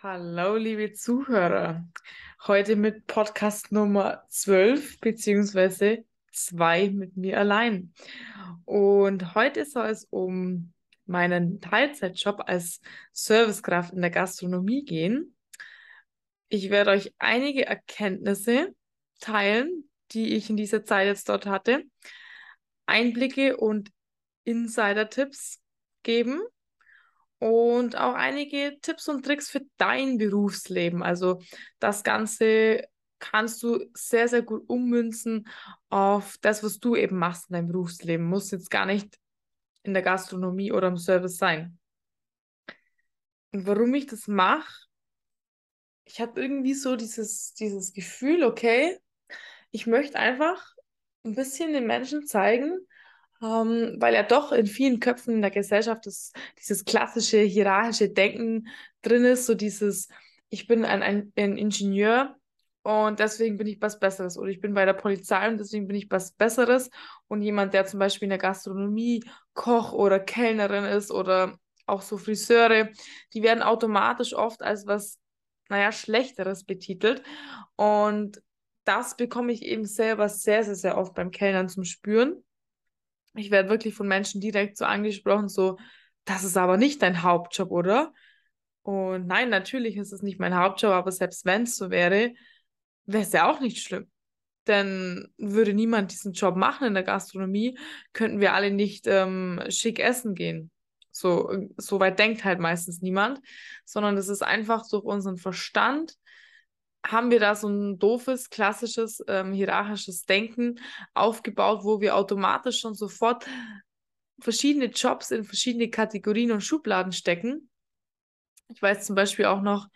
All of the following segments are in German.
Hallo, liebe Zuhörer. Heute mit Podcast Nummer 12, beziehungsweise zwei mit mir allein. Und heute soll es um meinen Teilzeitjob als Servicekraft in der Gastronomie gehen. Ich werde euch einige Erkenntnisse teilen, die ich in dieser Zeit jetzt dort hatte, Einblicke und Insider-Tipps geben und auch einige Tipps und Tricks für dein Berufsleben. Also das Ganze kannst du sehr, sehr gut ummünzen auf das, was du eben machst in deinem Berufsleben. Muss jetzt gar nicht in der Gastronomie oder im Service sein. Und warum ich das mache, ich habe irgendwie so dieses, dieses Gefühl, okay, ich möchte einfach ein bisschen den Menschen zeigen, ähm, weil ja doch in vielen Köpfen in der Gesellschaft das, dieses klassische hierarchische Denken drin ist, so dieses, ich bin ein, ein, ein Ingenieur und deswegen bin ich was Besseres. Oder ich bin bei der Polizei und deswegen bin ich was Besseres. Und jemand, der zum Beispiel in der Gastronomie Koch oder Kellnerin ist oder auch so Friseure, die werden automatisch oft als was, naja, Schlechteres betitelt. Und das bekomme ich eben selber sehr, sehr, sehr oft beim Kellnern zum Spüren. Ich werde wirklich von Menschen direkt so angesprochen, so, das ist aber nicht dein Hauptjob, oder? Und nein, natürlich ist es nicht mein Hauptjob, aber selbst wenn es so wäre, wäre es ja auch nicht schlimm. Denn würde niemand diesen Job machen in der Gastronomie, könnten wir alle nicht ähm, schick essen gehen. So, so weit denkt halt meistens niemand, sondern das ist einfach durch unseren Verstand haben wir da so ein doofes, klassisches, ähm, hierarchisches Denken aufgebaut, wo wir automatisch schon sofort verschiedene Jobs in verschiedene Kategorien und Schubladen stecken. Ich weiß zum Beispiel auch noch,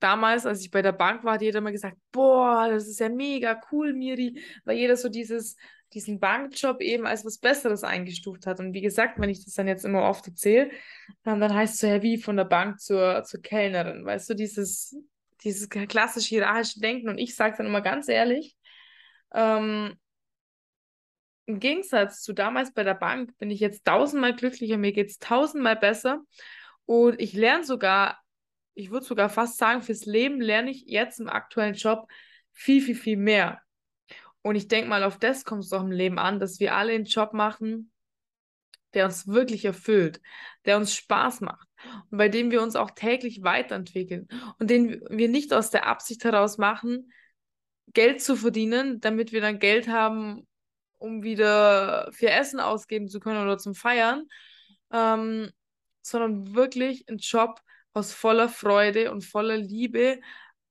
damals, als ich bei der Bank war, hat jeder immer gesagt, boah, das ist ja mega cool, Miri, weil jeder so dieses, diesen Bankjob eben als was Besseres eingestuft hat. Und wie gesagt, wenn ich das dann jetzt immer oft erzähle, dann, dann heißt es so, ja, wie von der Bank zur, zur Kellnerin, weißt du, dieses, dieses klassische hierarchische Denken. Und ich sage dann immer ganz ehrlich, ähm, im Gegensatz zu damals bei der Bank bin ich jetzt tausendmal glücklicher, mir geht es tausendmal besser. Und ich lerne sogar, ich würde sogar fast sagen, fürs Leben lerne ich jetzt im aktuellen Job viel, viel, viel mehr. Und ich denke mal, auf das kommt es doch im Leben an, dass wir alle einen Job machen, der uns wirklich erfüllt, der uns Spaß macht und bei dem wir uns auch täglich weiterentwickeln und den wir nicht aus der Absicht heraus machen, Geld zu verdienen, damit wir dann Geld haben, um wieder für Essen ausgeben zu können oder zum Feiern, ähm, sondern wirklich ein Job aus voller Freude und voller Liebe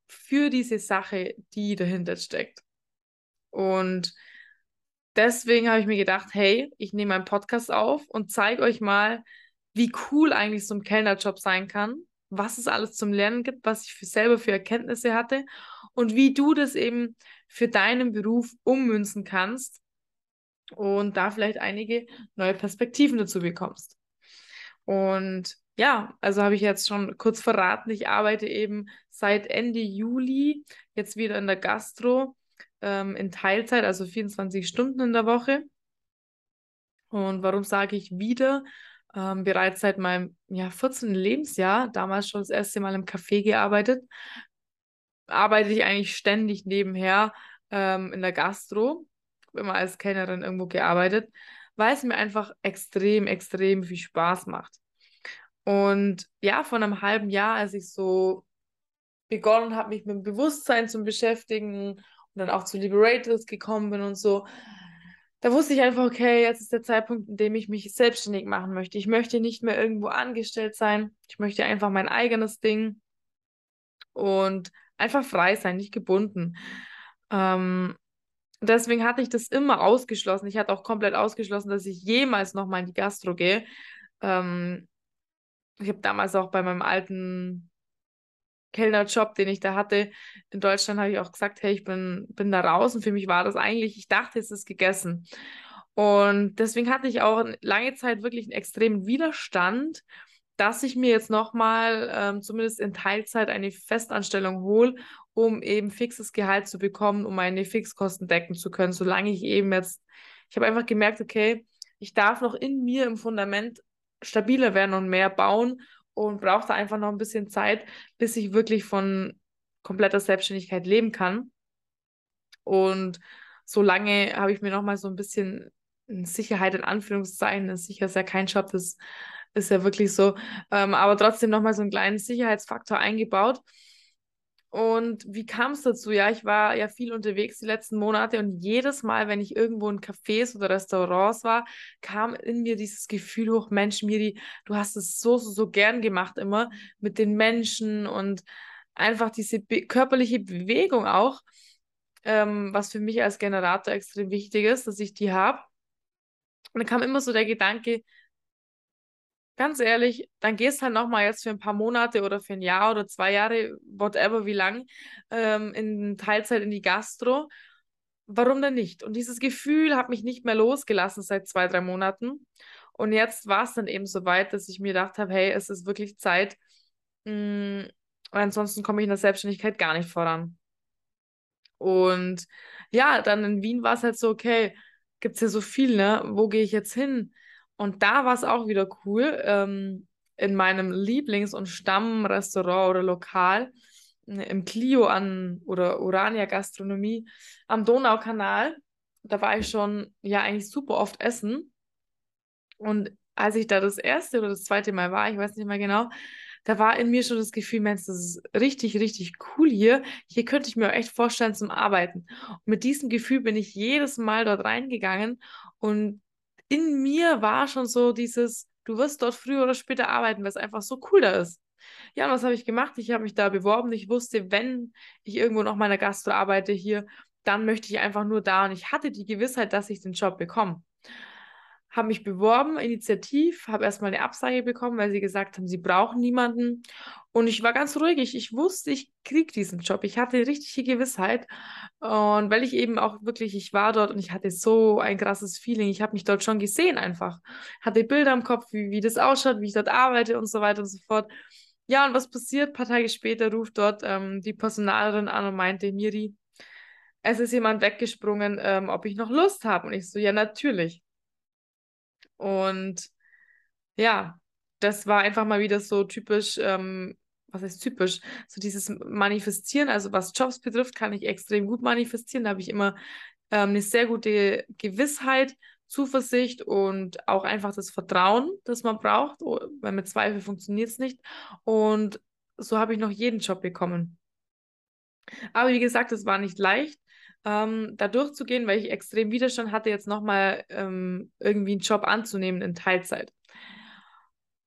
für diese Sache, die dahinter steckt. Und deswegen habe ich mir gedacht, hey, ich nehme einen Podcast auf und zeige euch mal, wie cool eigentlich so ein Kellnerjob sein kann, was es alles zum Lernen gibt, was ich für selber für Erkenntnisse hatte und wie du das eben für deinen Beruf ummünzen kannst und da vielleicht einige neue Perspektiven dazu bekommst. Und ja, also habe ich jetzt schon kurz verraten, ich arbeite eben seit Ende Juli jetzt wieder in der Gastro ähm, in Teilzeit, also 24 Stunden in der Woche. Und warum sage ich wieder? Ähm, bereits seit meinem ja, 14. Lebensjahr, damals schon das erste Mal im Café gearbeitet, arbeite ich eigentlich ständig nebenher ähm, in der Gastro, immer als Kellnerin irgendwo gearbeitet, weil es mir einfach extrem, extrem viel Spaß macht. Und ja, vor einem halben Jahr, als ich so begonnen habe, mich mit dem Bewusstsein zu beschäftigen und dann auch zu Liberators gekommen bin und so, da wusste ich einfach, okay, jetzt ist der Zeitpunkt, in dem ich mich selbstständig machen möchte. Ich möchte nicht mehr irgendwo angestellt sein. Ich möchte einfach mein eigenes Ding und einfach frei sein, nicht gebunden. Ähm, deswegen hatte ich das immer ausgeschlossen. Ich hatte auch komplett ausgeschlossen, dass ich jemals nochmal in die Gastro gehe. Ähm, ich habe damals auch bei meinem alten Kellnerjob, den ich da hatte. In Deutschland, habe ich auch gesagt, hey, ich bin, bin da raus. Und für mich war das eigentlich, ich dachte, es ist gegessen. Und deswegen hatte ich auch lange Zeit wirklich einen extremen Widerstand, dass ich mir jetzt nochmal ähm, zumindest in Teilzeit eine Festanstellung hole, um eben fixes Gehalt zu bekommen, um meine Fixkosten decken zu können, solange ich eben jetzt, ich habe einfach gemerkt, okay, ich darf noch in mir im Fundament stabiler werden und mehr bauen und brauchte einfach noch ein bisschen Zeit, bis ich wirklich von kompletter Selbstständigkeit leben kann. Und so lange habe ich mir noch mal so ein bisschen Sicherheit in Anführungszeichen, das ist sicher ja kein Job, das ist ja wirklich so, ähm, aber trotzdem noch mal so einen kleinen Sicherheitsfaktor eingebaut. Und wie kam es dazu? Ja, ich war ja viel unterwegs die letzten Monate und jedes Mal, wenn ich irgendwo in Cafés oder Restaurants war, kam in mir dieses Gefühl hoch, Mensch, Miri, du hast es so, so, so gern gemacht immer mit den Menschen und einfach diese be körperliche Bewegung auch, ähm, was für mich als Generator extrem wichtig ist, dass ich die habe. Und dann kam immer so der Gedanke, ganz ehrlich, dann gehst halt nochmal jetzt für ein paar Monate oder für ein Jahr oder zwei Jahre, whatever, wie lang, ähm, in Teilzeit in die Gastro. Warum denn nicht? Und dieses Gefühl hat mich nicht mehr losgelassen seit zwei, drei Monaten. Und jetzt war es dann eben so weit, dass ich mir gedacht habe, hey, es ist wirklich Zeit. Mh, mm, ansonsten komme ich in der Selbstständigkeit gar nicht voran. Und ja, dann in Wien war es halt so, okay, gibt es ja so viel, ne? Wo gehe ich jetzt hin? Und da war es auch wieder cool, ähm, in meinem Lieblings- und Stammrestaurant oder Lokal äh, im Clio an oder Urania Gastronomie am Donaukanal. Da war ich schon ja eigentlich super oft essen. Und als ich da das erste oder das zweite Mal war, ich weiß nicht mehr genau, da war in mir schon das Gefühl, Mensch, das ist richtig, richtig cool hier. Hier könnte ich mir echt vorstellen zum Arbeiten. Und mit diesem Gefühl bin ich jedes Mal dort reingegangen und in mir war schon so dieses, du wirst dort früher oder später arbeiten, weil es einfach so cool da ist. Ja, und was habe ich gemacht? Ich habe mich da beworben. Ich wusste, wenn ich irgendwo noch meiner Gastro arbeite hier, dann möchte ich einfach nur da. Und ich hatte die Gewissheit, dass ich den Job bekomme habe mich beworben, initiativ, habe erstmal eine Absage bekommen, weil sie gesagt haben, sie brauchen niemanden. Und ich war ganz ruhig. Ich, ich wusste, ich kriege diesen Job. Ich hatte richtige Gewissheit. Und weil ich eben auch wirklich, ich war dort und ich hatte so ein krasses Feeling. Ich habe mich dort schon gesehen einfach. Hatte Bilder im Kopf, wie, wie das ausschaut, wie ich dort arbeite und so weiter und so fort. Ja, und was passiert? Ein paar Tage später ruft dort ähm, die Personalerin an und meinte, Miri, es ist jemand weggesprungen, ähm, ob ich noch Lust habe. Und ich so, ja, natürlich. Und ja, das war einfach mal wieder so typisch, ähm, was heißt typisch? So dieses Manifestieren, also was Jobs betrifft, kann ich extrem gut manifestieren. Da habe ich immer ähm, eine sehr gute Gewissheit, Zuversicht und auch einfach das Vertrauen, das man braucht, weil mit Zweifel funktioniert es nicht. Und so habe ich noch jeden Job bekommen. Aber wie gesagt, es war nicht leicht ähm, da durchzugehen, weil ich extrem Widerstand hatte, jetzt nochmal ähm, irgendwie einen Job anzunehmen in Teilzeit.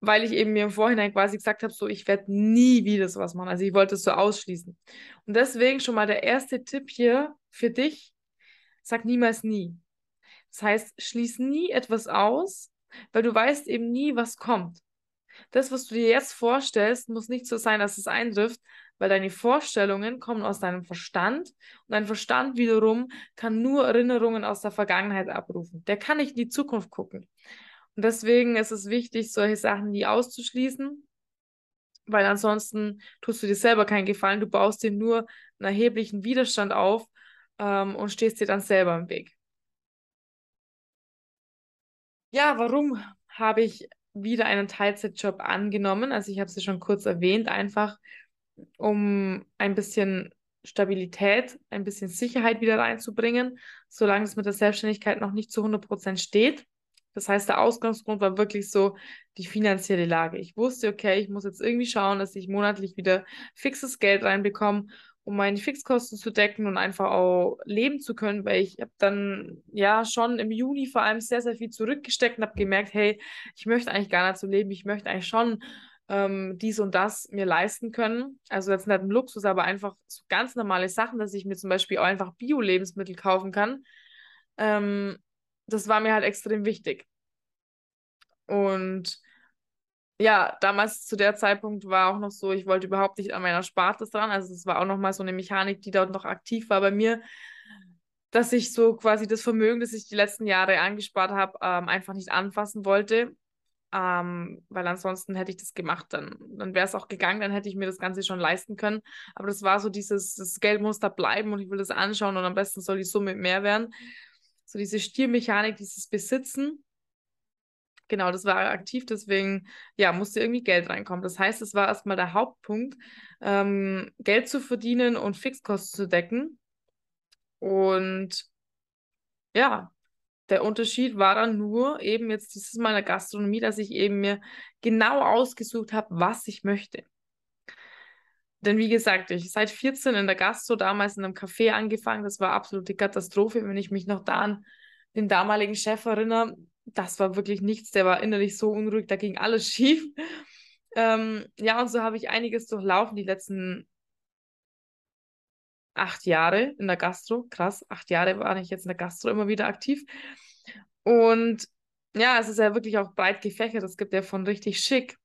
Weil ich eben mir im Vorhinein quasi gesagt habe, so ich werde nie wieder sowas machen. Also ich wollte es so ausschließen. Und deswegen schon mal der erste Tipp hier für dich, sag niemals nie. Das heißt, schließ nie etwas aus, weil du weißt eben nie, was kommt. Das, was du dir jetzt vorstellst, muss nicht so sein, dass es eintrifft, weil deine Vorstellungen kommen aus deinem Verstand und dein Verstand wiederum kann nur Erinnerungen aus der Vergangenheit abrufen. Der kann nicht in die Zukunft gucken. Und deswegen ist es wichtig, solche Sachen nie auszuschließen, weil ansonsten tust du dir selber keinen Gefallen. Du baust dir nur einen erheblichen Widerstand auf ähm, und stehst dir dann selber im Weg. Ja, warum habe ich wieder einen Teilzeitjob angenommen? Also ich habe es ja schon kurz erwähnt, einfach um ein bisschen Stabilität, ein bisschen Sicherheit wieder reinzubringen, solange es mit der Selbstständigkeit noch nicht zu 100% steht. Das heißt, der Ausgangsgrund war wirklich so die finanzielle Lage. Ich wusste, okay, ich muss jetzt irgendwie schauen, dass ich monatlich wieder fixes Geld reinbekomme, um meine Fixkosten zu decken und einfach auch leben zu können, weil ich habe dann ja schon im Juni vor allem sehr, sehr viel zurückgesteckt und habe gemerkt, hey, ich möchte eigentlich gar nicht so leben, ich möchte eigentlich schon ähm, dies und das mir leisten können. Also jetzt nicht ein Luxus, aber einfach so ganz normale Sachen, dass ich mir zum Beispiel auch einfach Bio-Lebensmittel kaufen kann. Ähm, das war mir halt extrem wichtig. Und ja, damals zu der Zeitpunkt war auch noch so, ich wollte überhaupt nicht an meiner Sparte dran. Also es war auch noch mal so eine Mechanik, die dort noch aktiv war bei mir, dass ich so quasi das Vermögen, das ich die letzten Jahre angespart habe, ähm, einfach nicht anfassen wollte. Ähm, weil ansonsten hätte ich das gemacht, dann, dann wäre es auch gegangen, dann hätte ich mir das Ganze schon leisten können. Aber das war so dieses, das Geld muss da bleiben und ich will das anschauen und am besten soll die Summe mehr werden. So diese Stiermechanik, dieses Besitzen. Genau, das war aktiv, deswegen ja, musste irgendwie Geld reinkommen. Das heißt, es war erstmal der Hauptpunkt, ähm, Geld zu verdienen und Fixkosten zu decken. Und ja, der Unterschied war dann nur eben jetzt dieses Mal in der Gastronomie, dass ich eben mir genau ausgesucht habe, was ich möchte. Denn wie gesagt, ich seit 14 in der Gastro, damals in einem Café angefangen. Das war absolute Katastrophe, wenn ich mich noch da an den damaligen Chef erinnere. Das war wirklich nichts. Der war innerlich so unruhig, da ging alles schief. Ähm, ja, und so habe ich einiges durchlaufen die letzten acht Jahre in der Gastro. Krass, acht Jahre war ich jetzt in der Gastro immer wieder aktiv. Und ja, es ist ja wirklich auch breit gefächert. Es gibt ja von richtig schick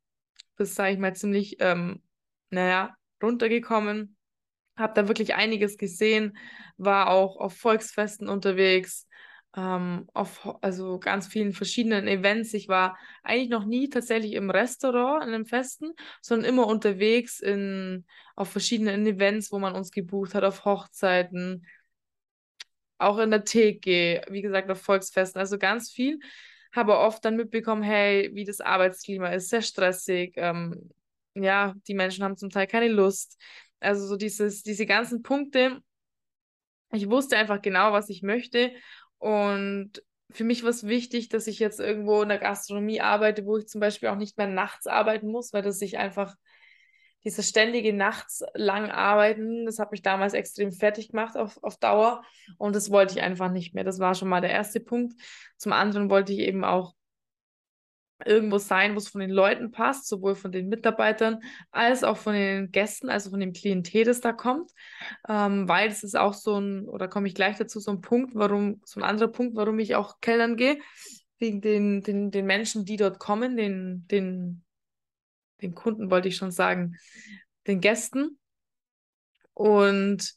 bis, sage ich mal, ziemlich, ähm, naja, runtergekommen. Habe da wirklich einiges gesehen, war auch auf Volksfesten unterwegs, ähm, auf also ganz vielen verschiedenen Events. Ich war eigentlich noch nie tatsächlich im Restaurant in einem Festen, sondern immer unterwegs in, auf verschiedenen Events, wo man uns gebucht hat, auf Hochzeiten, auch in der Theke, wie gesagt, auf Volksfesten, also ganz viel. Habe oft dann mitbekommen, hey, wie das Arbeitsklima ist, sehr stressig. Ähm, ja, die Menschen haben zum Teil keine Lust. Also so dieses, diese ganzen Punkte. Ich wusste einfach genau, was ich möchte und für mich war es wichtig, dass ich jetzt irgendwo in der Gastronomie arbeite, wo ich zum Beispiel auch nicht mehr nachts arbeiten muss, weil das sich einfach dieses ständige nachts lang arbeiten, das hat mich damals extrem fertig gemacht auf, auf Dauer und das wollte ich einfach nicht mehr. Das war schon mal der erste Punkt. Zum anderen wollte ich eben auch irgendwo sein, wo es von den Leuten passt, sowohl von den Mitarbeitern als auch von den Gästen, also von dem Klientel, das da kommt. Ähm, weil das ist auch so ein, oder komme ich gleich dazu, so ein Punkt, warum, so ein anderer Punkt, warum ich auch kellern gehe, wegen den, den, den Menschen, die dort kommen, den, den, den Kunden wollte ich schon sagen, den Gästen. Und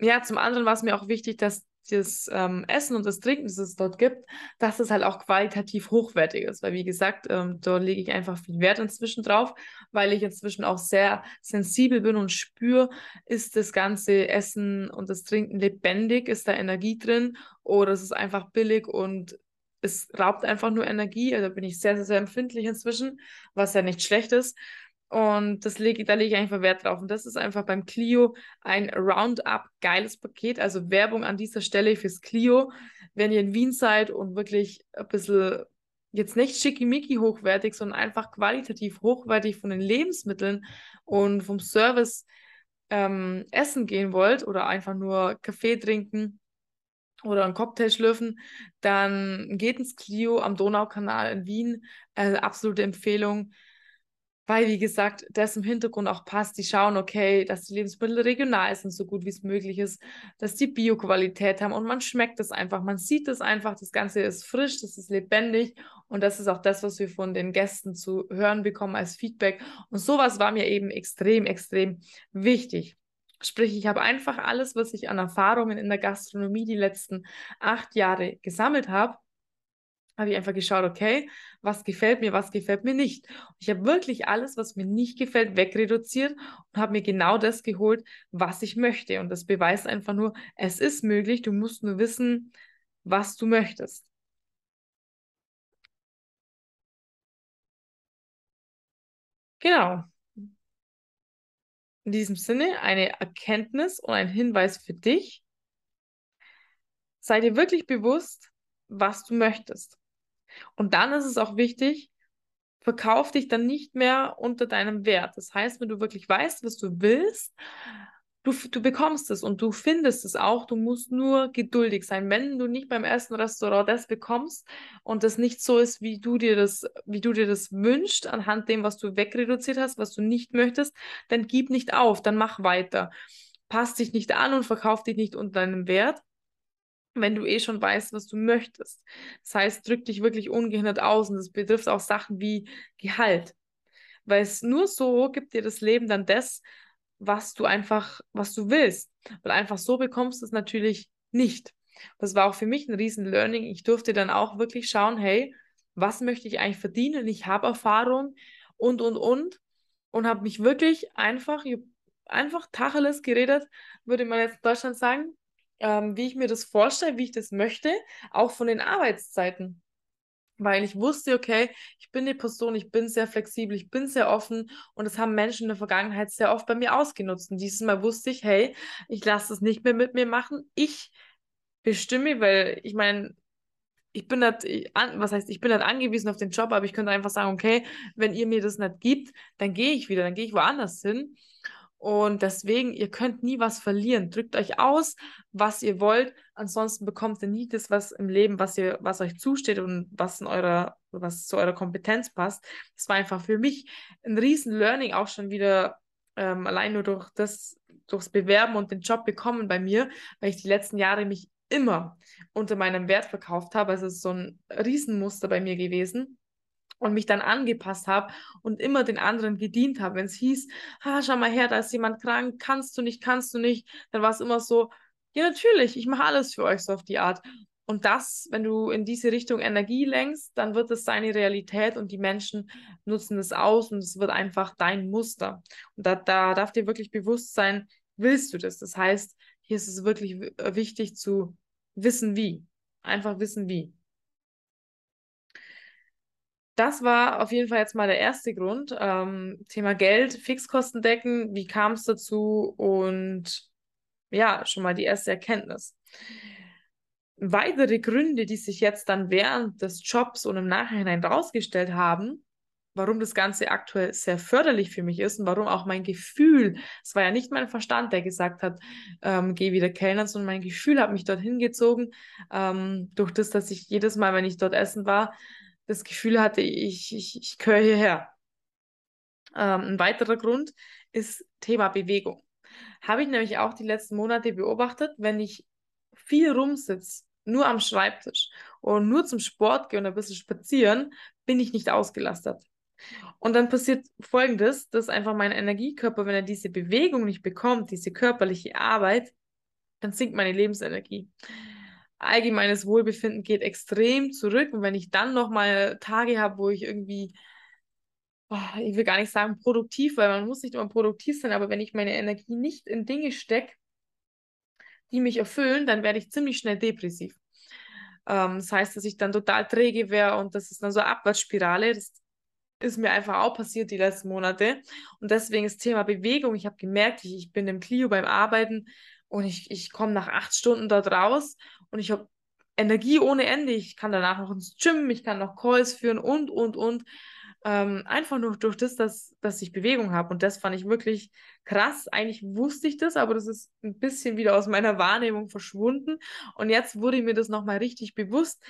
ja, zum anderen war es mir auch wichtig, dass das ähm, Essen und das Trinken, das es dort gibt, dass es halt auch qualitativ hochwertig ist. Weil, wie gesagt, ähm, da lege ich einfach viel Wert inzwischen drauf, weil ich inzwischen auch sehr sensibel bin und spüre, ist das ganze Essen und das Trinken lebendig, ist da Energie drin oder ist es einfach billig und es raubt einfach nur Energie. Also bin ich sehr, sehr, sehr empfindlich inzwischen, was ja nicht schlecht ist. Und das lege, da lege ich einfach Wert drauf. Und das ist einfach beim Clio ein Roundup geiles Paket. Also Werbung an dieser Stelle fürs Clio. Wenn ihr in Wien seid und wirklich ein bisschen jetzt nicht schickimicki hochwertig, sondern einfach qualitativ hochwertig von den Lebensmitteln und vom Service ähm, essen gehen wollt oder einfach nur Kaffee trinken oder einen Cocktail schlürfen, dann geht ins Clio am Donaukanal in Wien. Also absolute Empfehlung weil, wie gesagt, das im Hintergrund auch passt. Die schauen, okay, dass die Lebensmittel regional sind, so gut wie es möglich ist, dass die Bio-Qualität haben und man schmeckt es einfach, man sieht es einfach, das Ganze ist frisch, das ist lebendig und das ist auch das, was wir von den Gästen zu hören bekommen als Feedback. Und sowas war mir eben extrem, extrem wichtig. Sprich, ich habe einfach alles, was ich an Erfahrungen in der Gastronomie die letzten acht Jahre gesammelt habe, habe ich einfach geschaut, okay, was gefällt mir, was gefällt mir nicht. ich habe wirklich alles, was mir nicht gefällt, wegreduziert und habe mir genau das geholt, was ich möchte. Und das beweist einfach nur, es ist möglich, du musst nur wissen, was du möchtest. Genau. In diesem Sinne eine Erkenntnis und ein Hinweis für dich. Sei dir wirklich bewusst, was du möchtest. Und dann ist es auch wichtig, verkauf dich dann nicht mehr unter deinem Wert. Das heißt, wenn du wirklich weißt, was du willst, du, du bekommst es und du findest es auch. Du musst nur geduldig sein. Wenn du nicht beim ersten Restaurant das bekommst und das nicht so ist, wie du dir das, wie du dir das wünschst, anhand dem, was du wegreduziert hast, was du nicht möchtest, dann gib nicht auf, dann mach weiter. Pass dich nicht an und verkauf dich nicht unter deinem Wert wenn du eh schon weißt, was du möchtest. Das heißt, drück dich wirklich ungehindert aus und das betrifft auch Sachen wie Gehalt. Weil es nur so gibt dir das Leben dann das, was du einfach, was du willst. Weil einfach so bekommst du es natürlich nicht. Das war auch für mich ein riesen Learning. Ich durfte dann auch wirklich schauen, hey, was möchte ich eigentlich verdienen? Ich habe Erfahrung und, und, und. Und habe mich wirklich einfach, einfach Tacheles geredet, würde man jetzt in Deutschland sagen, ähm, wie ich mir das vorstelle, wie ich das möchte, auch von den Arbeitszeiten. weil ich wusste, okay, ich bin eine Person, ich bin sehr flexibel, ich bin sehr offen und das haben Menschen in der Vergangenheit sehr oft bei mir ausgenutzt. Und dieses Mal wusste ich, hey, ich lasse das nicht mehr mit mir machen. Ich bestimme, weil ich meine, ich bin nicht, was heißt, ich bin nicht angewiesen auf den Job, aber ich könnte einfach sagen, okay, wenn ihr mir das nicht gibt, dann gehe ich wieder, dann gehe ich woanders hin. Und deswegen, ihr könnt nie was verlieren. Drückt euch aus, was ihr wollt. Ansonsten bekommt ihr nie das, was im Leben, was ihr, was euch zusteht und was in eurer, was zu eurer Kompetenz passt. Das war einfach für mich ein riesen Learning auch schon wieder, ähm, allein nur durch das, durchs Bewerben und den Job bekommen bei mir, weil ich die letzten Jahre mich immer unter meinem Wert verkauft habe. Also es ist so ein Riesenmuster bei mir gewesen und mich dann angepasst habe und immer den anderen gedient habe. Wenn es hieß, ah, schau mal her, da ist jemand krank, kannst du nicht, kannst du nicht, dann war es immer so, ja, natürlich, ich mache alles für euch so auf die Art. Und das, wenn du in diese Richtung Energie lenkst, dann wird es seine Realität und die Menschen nutzen es aus und es wird einfach dein Muster. Und da, da darf dir wirklich bewusst sein, willst du das? Das heißt, hier ist es wirklich wichtig zu wissen, wie. Einfach wissen, wie das war auf jeden Fall jetzt mal der erste Grund. Ähm, Thema Geld, Fixkosten decken, wie kam es dazu und ja, schon mal die erste Erkenntnis. Weitere Gründe, die sich jetzt dann während des Jobs und im Nachhinein rausgestellt haben, warum das Ganze aktuell sehr förderlich für mich ist und warum auch mein Gefühl, es war ja nicht mein Verstand, der gesagt hat, ähm, geh wieder Kellnern, sondern mein Gefühl hat mich dorthin gezogen, ähm, durch das, dass ich jedes Mal, wenn ich dort essen war, das Gefühl hatte, ich, ich, ich gehöre hierher. Ähm, ein weiterer Grund ist Thema Bewegung. Habe ich nämlich auch die letzten Monate beobachtet, wenn ich viel rumsitze, nur am Schreibtisch und nur zum Sport gehe und ein bisschen spazieren, bin ich nicht ausgelastet. Und dann passiert Folgendes, dass einfach mein Energiekörper, wenn er diese Bewegung nicht bekommt, diese körperliche Arbeit, dann sinkt meine Lebensenergie allgemeines Wohlbefinden geht extrem zurück. Und wenn ich dann nochmal Tage habe, wo ich irgendwie, oh, ich will gar nicht sagen produktiv, weil man muss nicht immer produktiv sein, aber wenn ich meine Energie nicht in Dinge stecke, die mich erfüllen, dann werde ich ziemlich schnell depressiv. Ähm, das heißt, dass ich dann total träge wäre und das ist dann so eine Abwärtsspirale. Das ist mir einfach auch passiert die letzten Monate. Und deswegen ist Thema Bewegung. Ich habe gemerkt, ich, ich bin im Clio beim Arbeiten und ich, ich komme nach acht Stunden dort raus und ich habe Energie ohne Ende. Ich kann danach noch ins Gym, ich kann noch Calls führen und, und, und. Ähm, einfach nur durch das, dass, dass ich Bewegung habe. Und das fand ich wirklich krass. Eigentlich wusste ich das, aber das ist ein bisschen wieder aus meiner Wahrnehmung verschwunden. Und jetzt wurde mir das nochmal richtig bewusst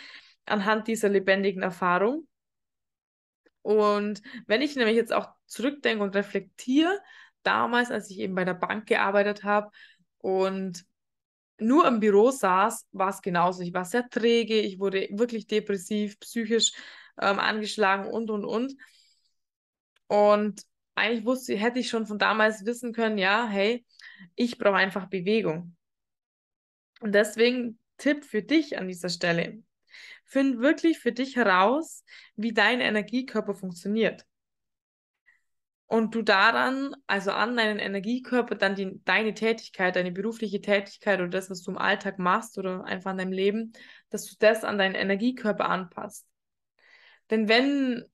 anhand dieser lebendigen Erfahrung. Und wenn ich nämlich jetzt auch zurückdenke und reflektiere, damals, als ich eben bei der Bank gearbeitet habe und nur im Büro saß, war es genauso. Ich war sehr träge, ich wurde wirklich depressiv, psychisch ähm, angeschlagen und, und, und. Und eigentlich wusste, hätte ich schon von damals wissen können, ja, hey, ich brauche einfach Bewegung. Und deswegen Tipp für dich an dieser Stelle. Find wirklich für dich heraus, wie dein Energiekörper funktioniert und du daran, also an deinen Energiekörper, dann die, deine Tätigkeit, deine berufliche Tätigkeit oder das, was du im Alltag machst oder einfach an deinem Leben, dass du das an deinen Energiekörper anpasst. Denn wenn,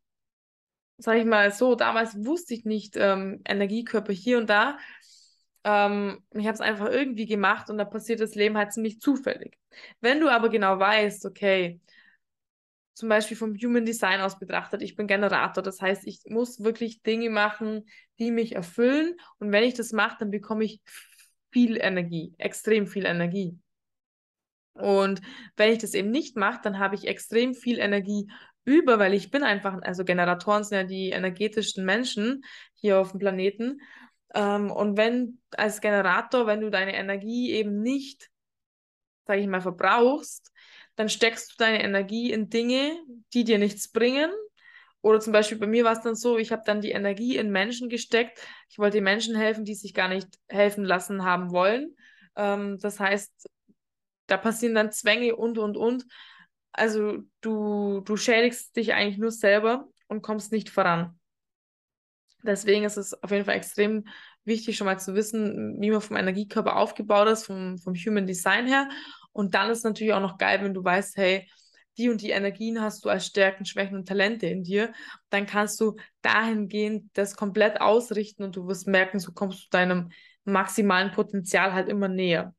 sag ich mal so, damals wusste ich nicht ähm, Energiekörper hier und da, ähm, ich habe es einfach irgendwie gemacht und da passiert das Leben halt ziemlich zufällig. Wenn du aber genau weißt, okay, zum Beispiel vom Human Design aus betrachtet, ich bin Generator. Das heißt, ich muss wirklich Dinge machen, die mich erfüllen. Und wenn ich das mache, dann bekomme ich viel Energie, extrem viel Energie. Und wenn ich das eben nicht mache, dann habe ich extrem viel Energie über, weil ich bin einfach, also Generatoren sind ja die energetischsten Menschen hier auf dem Planeten. Ähm, und wenn als Generator, wenn du deine Energie eben nicht, sage ich mal, verbrauchst, dann steckst du deine Energie in Dinge, die dir nichts bringen. Oder zum Beispiel bei mir war es dann so, ich habe dann die Energie in Menschen gesteckt. Ich wollte Menschen helfen, die sich gar nicht helfen lassen haben wollen. Ähm, das heißt, da passieren dann Zwänge und, und, und. Also du, du schädigst dich eigentlich nur selber und kommst nicht voran. Deswegen ist es auf jeden Fall extrem wichtig, schon mal zu wissen, wie man vom Energiekörper aufgebaut ist, vom, vom Human Design her und dann ist natürlich auch noch geil, wenn du weißt, hey, die und die Energien hast du als Stärken, Schwächen und Talente in dir, dann kannst du dahingehend das komplett ausrichten und du wirst merken, so kommst du deinem maximalen Potenzial halt immer näher.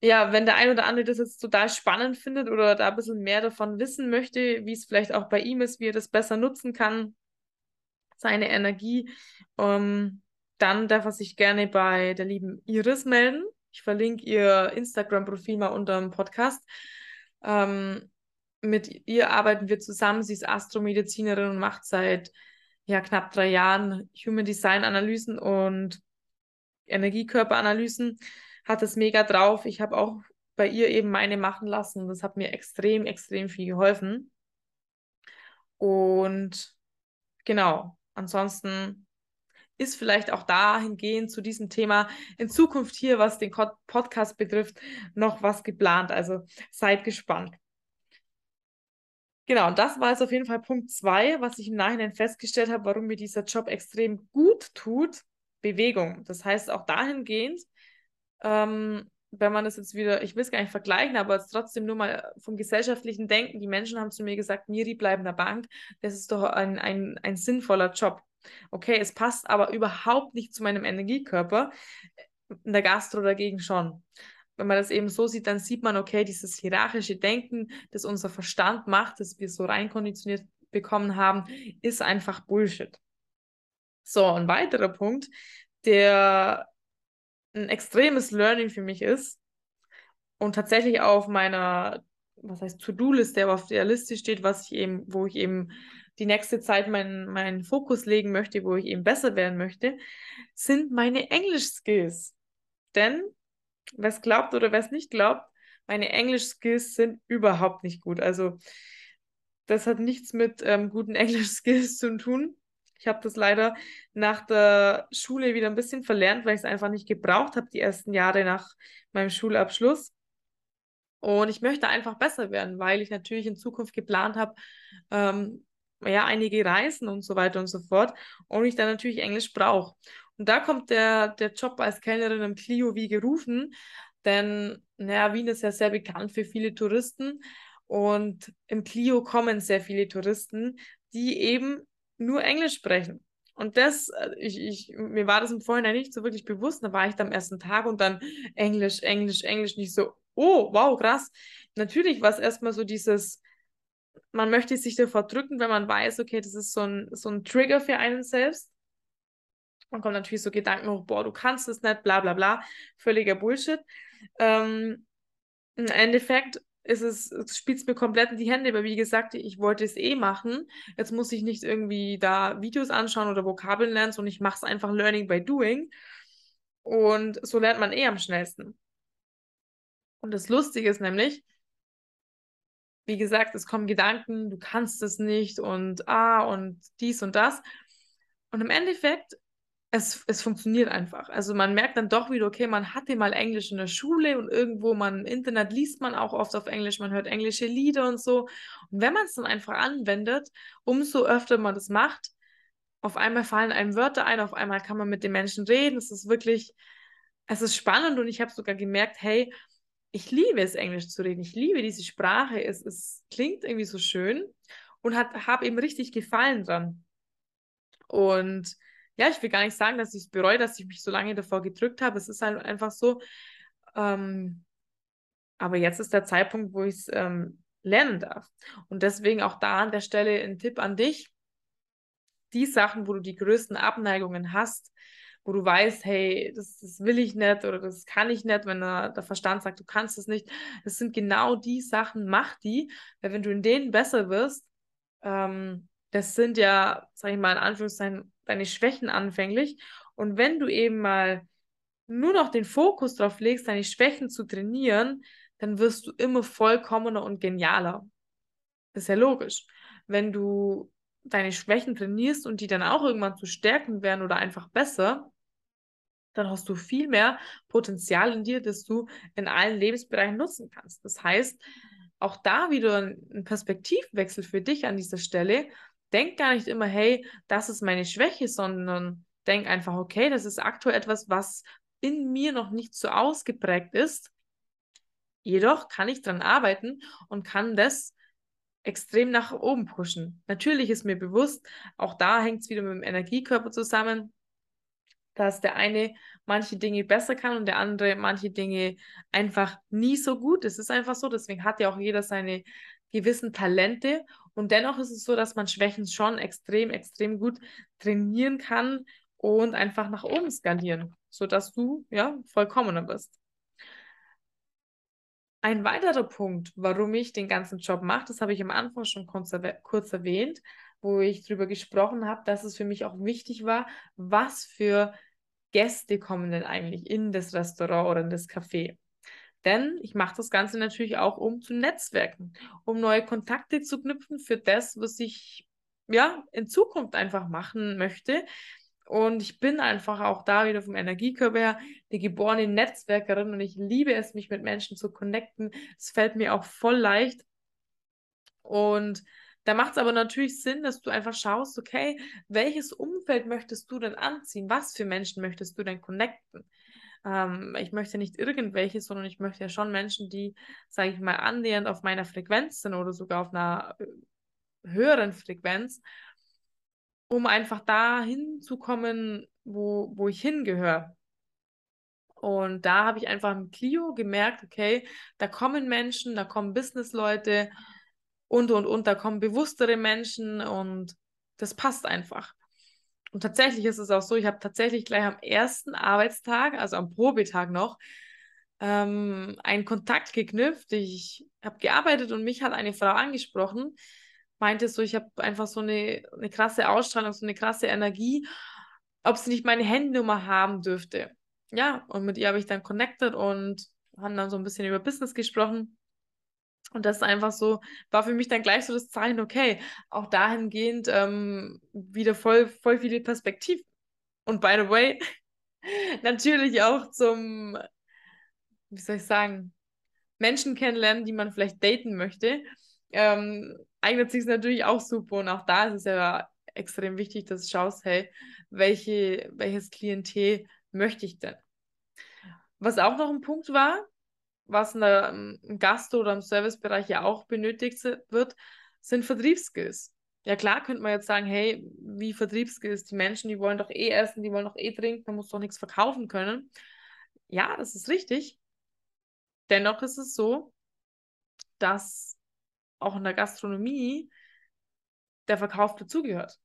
Ja, wenn der ein oder andere das jetzt total spannend findet oder da ein bisschen mehr davon wissen möchte, wie es vielleicht auch bei ihm ist, wie er das besser nutzen kann, seine Energie, ähm, dann darf er sich gerne bei der lieben Iris melden. Ich verlinke ihr Instagram-Profil mal unter dem Podcast. Ähm, mit ihr arbeiten wir zusammen. Sie ist Astromedizinerin und macht seit ja, knapp drei Jahren Human Design Analysen und Energiekörperanalysen. Hat es mega drauf. Ich habe auch bei ihr eben meine machen lassen. Das hat mir extrem, extrem viel geholfen. Und genau, ansonsten ist vielleicht auch dahingehend zu diesem Thema in Zukunft hier, was den Podcast betrifft, noch was geplant. Also seid gespannt. Genau, und das war jetzt auf jeden Fall Punkt zwei, was ich im Nachhinein festgestellt habe, warum mir dieser Job extrem gut tut. Bewegung. Das heißt auch dahingehend, ähm, wenn man das jetzt wieder, ich will es gar nicht vergleichen, aber jetzt trotzdem nur mal vom gesellschaftlichen Denken. Die Menschen haben zu mir gesagt, Miri, bleib in der Bank. Das ist doch ein, ein, ein sinnvoller Job. Okay, es passt aber überhaupt nicht zu meinem Energiekörper. In der Gastro dagegen schon. Wenn man das eben so sieht, dann sieht man, okay, dieses hierarchische Denken, das unser Verstand macht, das wir so reinkonditioniert bekommen haben, ist einfach Bullshit. So, ein weiterer Punkt, der ein extremes Learning für mich ist und tatsächlich auf meiner, was heißt To-Do-Liste, aber auf der Liste steht, was ich eben, wo ich eben die nächste Zeit meinen, meinen Fokus legen möchte, wo ich eben besser werden möchte, sind meine Englisch-Skills. Denn, wer es glaubt oder wer es nicht glaubt, meine Englisch-Skills sind überhaupt nicht gut. Also, das hat nichts mit ähm, guten Englisch-Skills zu tun. Ich habe das leider nach der Schule wieder ein bisschen verlernt, weil ich es einfach nicht gebraucht habe, die ersten Jahre nach meinem Schulabschluss. Und ich möchte einfach besser werden, weil ich natürlich in Zukunft geplant habe, ähm, ja, einige Reisen und so weiter und so fort. Und ich dann natürlich Englisch brauche. Und da kommt der, der Job als Kellnerin im Clio wie gerufen, denn naja, Wien ist ja sehr bekannt für viele Touristen und im Clio kommen sehr viele Touristen, die eben nur Englisch sprechen. Und das, äh, ich, ich, mir war das im Vorhinein nicht so wirklich bewusst. Da war ich da am ersten Tag und dann Englisch, Englisch, Englisch, nicht so, oh, wow, krass. Natürlich war es erstmal so dieses, man möchte sich davor drücken, wenn man weiß, okay, das ist so ein, so ein Trigger für einen selbst. Man kommt natürlich so Gedanken hoch, boah, du kannst es nicht, bla bla bla, völliger Bullshit. Ähm, Im Endeffekt es, es spielt mir komplett in die Hände, aber wie gesagt, ich wollte es eh machen. Jetzt muss ich nicht irgendwie da Videos anschauen oder Vokabeln lernen, sondern ich mache es einfach Learning by Doing. Und so lernt man eh am schnellsten. Und das Lustige ist nämlich, wie gesagt, es kommen Gedanken, du kannst es nicht und ah und dies und das. Und im Endeffekt es, es funktioniert einfach. Also man merkt dann doch wieder, okay, man hatte mal Englisch in der Schule und irgendwo man im Internet liest man auch oft auf Englisch, man hört englische Lieder und so. Und wenn man es dann einfach anwendet, umso öfter man das macht, auf einmal fallen einem Wörter ein, auf einmal kann man mit den Menschen reden. Es ist wirklich, es ist spannend und ich habe sogar gemerkt, hey, ich liebe es, Englisch zu reden. Ich liebe diese Sprache. Es, es klingt irgendwie so schön und habe eben richtig Gefallen dran. Und ja, ich will gar nicht sagen, dass ich es bereue, dass ich mich so lange davor gedrückt habe. Es ist halt einfach so. Ähm, aber jetzt ist der Zeitpunkt, wo ich es ähm, lernen darf. Und deswegen auch da an der Stelle ein Tipp an dich. Die Sachen, wo du die größten Abneigungen hast, wo du weißt, hey, das, das will ich nicht oder das kann ich nicht, wenn der, der Verstand sagt, du kannst es nicht. Das sind genau die Sachen, mach die, weil wenn du in denen besser wirst, ähm, das sind ja, sag ich mal in Anführungszeichen, deine Schwächen anfänglich. Und wenn du eben mal nur noch den Fokus darauf legst, deine Schwächen zu trainieren, dann wirst du immer vollkommener und genialer. Das ist ja logisch. Wenn du deine Schwächen trainierst und die dann auch irgendwann zu Stärken werden oder einfach besser, dann hast du viel mehr Potenzial in dir, das du in allen Lebensbereichen nutzen kannst. Das heißt, auch da wieder ein Perspektivwechsel für dich an dieser Stelle denk gar nicht immer, hey, das ist meine Schwäche, sondern denk einfach, okay, das ist aktuell etwas, was in mir noch nicht so ausgeprägt ist. Jedoch kann ich dran arbeiten und kann das extrem nach oben pushen. Natürlich ist mir bewusst, auch da hängt es wieder mit dem Energiekörper zusammen, dass der eine manche Dinge besser kann und der andere manche Dinge einfach nie so gut. Es ist einfach so, deswegen hat ja auch jeder seine gewissen Talente und dennoch ist es so, dass man Schwächen schon extrem, extrem gut trainieren kann und einfach nach oben skalieren, sodass du ja vollkommener bist. Ein weiterer Punkt, warum ich den ganzen Job mache, das habe ich am Anfang schon kurz, kurz erwähnt, wo ich darüber gesprochen habe, dass es für mich auch wichtig war, was für Gäste kommen denn eigentlich in das Restaurant oder in das Café. Denn ich mache das Ganze natürlich auch, um zu netzwerken, um neue Kontakte zu knüpfen für das, was ich ja in Zukunft einfach machen möchte. Und ich bin einfach auch da wieder vom Energiekörper her die geborene Netzwerkerin und ich liebe es, mich mit Menschen zu connecten. Es fällt mir auch voll leicht. Und da macht es aber natürlich Sinn, dass du einfach schaust, okay, welches Umfeld möchtest du denn anziehen? Was für Menschen möchtest du denn connecten? Ähm, ich möchte nicht irgendwelche, sondern ich möchte ja schon Menschen, die, sage ich mal, annähernd auf meiner Frequenz sind oder sogar auf einer äh, höheren Frequenz um einfach dahin zu kommen, wo, wo ich hingehöre. Und da habe ich einfach mit Clio gemerkt, okay, da kommen Menschen, da kommen Businessleute und, und, und, da kommen bewusstere Menschen und das passt einfach. Und tatsächlich ist es auch so, ich habe tatsächlich gleich am ersten Arbeitstag, also am Probetag noch, ähm, einen Kontakt geknüpft. Ich habe gearbeitet und mich hat eine Frau angesprochen, meinte so, ich habe einfach so eine, eine krasse Ausstrahlung, so eine krasse Energie, ob sie nicht meine Handynummer haben dürfte. Ja, und mit ihr habe ich dann connected und haben dann so ein bisschen über Business gesprochen. Und das ist einfach so, war für mich dann gleich so das Zeichen, okay, auch dahingehend ähm, wieder voll, voll viele Perspektiven. Und by the way, natürlich auch zum, wie soll ich sagen, Menschen kennenlernen, die man vielleicht daten möchte ähm, eignet sich natürlich auch super. Und auch da ist es ja extrem wichtig, dass du schaust, hey, welche, welches Klientel möchte ich denn? Was auch noch ein Punkt war, was in der, im Gast- oder im Servicebereich ja auch benötigt wird, sind Vertriebsskills. Ja klar, könnte man jetzt sagen, hey, wie Vertriebsskills? Die Menschen, die wollen doch eh essen, die wollen doch eh trinken, man muss doch nichts verkaufen können. Ja, das ist richtig. Dennoch ist es so, dass auch in der Gastronomie der Verkauf dazugehört.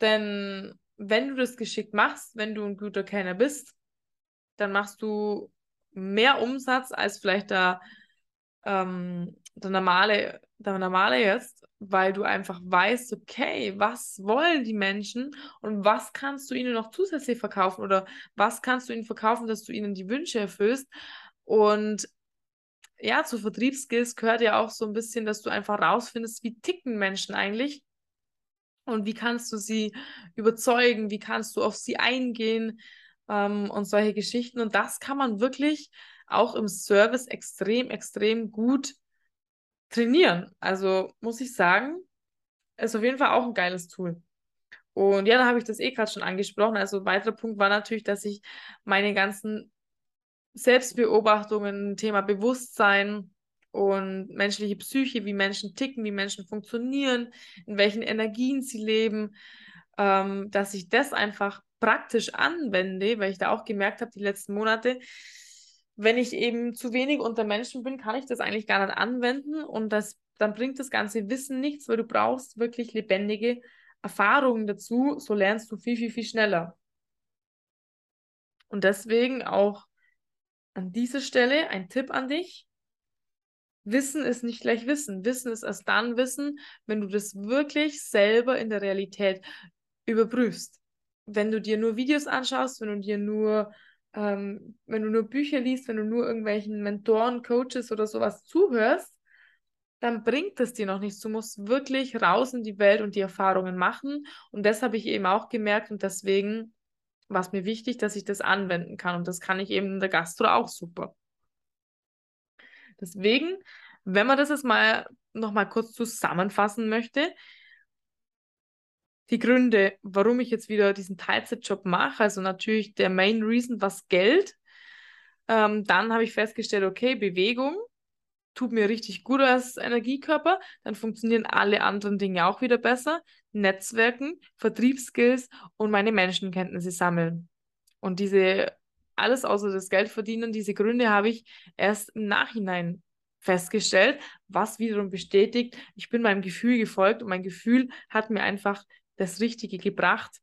Denn wenn du das geschickt machst, wenn du ein guter Kellner bist, dann machst du mehr Umsatz als vielleicht der, ähm, der, normale, der normale jetzt, weil du einfach weißt, okay, was wollen die Menschen und was kannst du ihnen noch zusätzlich verkaufen oder was kannst du ihnen verkaufen, dass du ihnen die Wünsche erfüllst. Und ja, zu Vertriebsskills gehört ja auch so ein bisschen, dass du einfach rausfindest, wie ticken Menschen eigentlich und wie kannst du sie überzeugen, wie kannst du auf sie eingehen ähm, und solche Geschichten. Und das kann man wirklich auch im Service extrem, extrem gut trainieren. Also muss ich sagen, ist auf jeden Fall auch ein geiles Tool. Und ja, da habe ich das eh gerade schon angesprochen. Also ein weiterer Punkt war natürlich, dass ich meine ganzen Selbstbeobachtungen, Thema Bewusstsein und menschliche Psyche, wie Menschen ticken, wie Menschen funktionieren, in welchen Energien sie leben, ähm, dass ich das einfach praktisch anwende, weil ich da auch gemerkt habe, die letzten Monate, wenn ich eben zu wenig unter Menschen bin, kann ich das eigentlich gar nicht anwenden und das, dann bringt das ganze Wissen nichts, weil du brauchst wirklich lebendige Erfahrungen dazu, so lernst du viel, viel, viel schneller. Und deswegen auch an dieser Stelle ein Tipp an dich. Wissen ist nicht gleich Wissen. Wissen ist erst dann Wissen, wenn du das wirklich selber in der Realität überprüfst. Wenn du dir nur Videos anschaust, wenn du dir nur, ähm, wenn du nur Bücher liest, wenn du nur irgendwelchen Mentoren, Coaches oder sowas zuhörst, dann bringt es dir noch nichts. Du musst wirklich raus in die Welt und die Erfahrungen machen. Und das habe ich eben auch gemerkt und deswegen war es mir wichtig, dass ich das anwenden kann. Und das kann ich eben in der Gastro auch super. Deswegen, wenn man das jetzt mal nochmal kurz zusammenfassen möchte, die Gründe, warum ich jetzt wieder diesen Teilzeitjob mache, also natürlich der Main Reason, was Geld. Ähm, dann habe ich festgestellt, okay, Bewegung, tut mir richtig gut als Energiekörper, dann funktionieren alle anderen Dinge auch wieder besser. Netzwerken, Vertriebsskills und meine Menschenkenntnisse sammeln. Und diese, alles außer das Geld verdienen, diese Gründe habe ich erst im Nachhinein festgestellt, was wiederum bestätigt, ich bin meinem Gefühl gefolgt und mein Gefühl hat mir einfach das Richtige gebracht.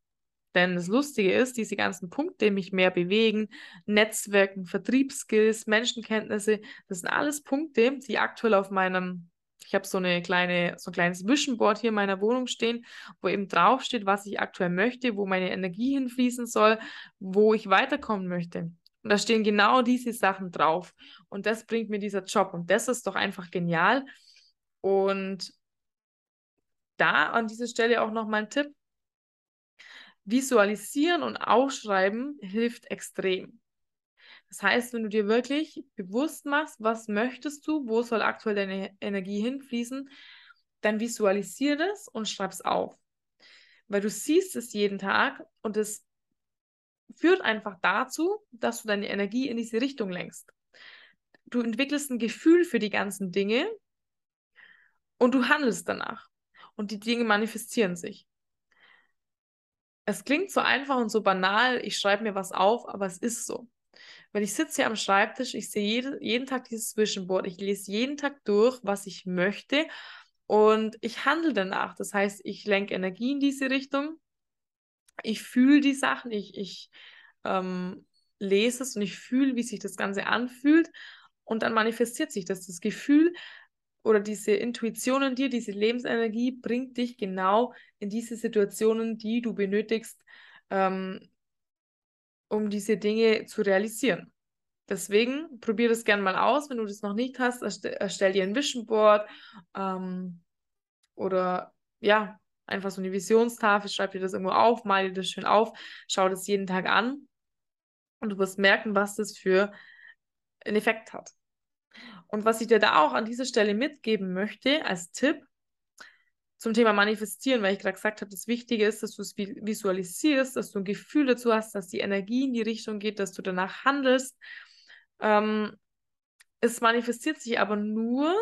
Denn das Lustige ist, diese ganzen Punkte, die mich mehr bewegen, Netzwerken, Vertriebsskills, Menschenkenntnisse, das sind alles Punkte, die aktuell auf meinem, ich habe so eine kleine, so ein kleines Vision Board hier in meiner Wohnung stehen, wo eben draufsteht, was ich aktuell möchte, wo meine Energie hinfließen soll, wo ich weiterkommen möchte. Und da stehen genau diese Sachen drauf. Und das bringt mir dieser Job. Und das ist doch einfach genial. Und da an dieser Stelle auch nochmal ein Tipp. Visualisieren und Aufschreiben hilft extrem. Das heißt, wenn du dir wirklich bewusst machst, was möchtest du, wo soll aktuell deine Energie hinfließen, dann visualisiere das und schreib es auf. Weil du siehst es jeden Tag und es führt einfach dazu, dass du deine Energie in diese Richtung lenkst. Du entwickelst ein Gefühl für die ganzen Dinge und du handelst danach. Und die Dinge manifestieren sich. Es klingt so einfach und so banal, ich schreibe mir was auf, aber es ist so. Wenn ich sitze hier am Schreibtisch, ich sehe jede, jeden Tag dieses Zwischenboard, ich lese jeden Tag durch, was ich möchte und ich handle danach. Das heißt, ich lenke Energie in diese Richtung ich fühle die Sachen, ich, ich ähm, lese es und ich fühle, wie sich das Ganze anfühlt. Und dann manifestiert sich das. Das Gefühl oder diese Intuition in dir, diese Lebensenergie bringt dich genau in diese Situationen, die du benötigst, ähm, um diese Dinge zu realisieren. Deswegen probier das gerne mal aus. Wenn du das noch nicht hast, erstell, erstell dir ein Vision Board ähm, oder ja, einfach so eine Visionstafel, schreib dir das irgendwo auf, mal dir das schön auf, schau das jeden Tag an und du wirst merken, was das für einen Effekt hat. Und was ich dir da auch an dieser Stelle mitgeben möchte als Tipp zum Thema Manifestieren, weil ich gerade gesagt habe, das Wichtige ist, dass du es visualisierst, dass du ein Gefühl dazu hast, dass die Energie in die Richtung geht, dass du danach handelst. Ähm, es manifestiert sich aber nur,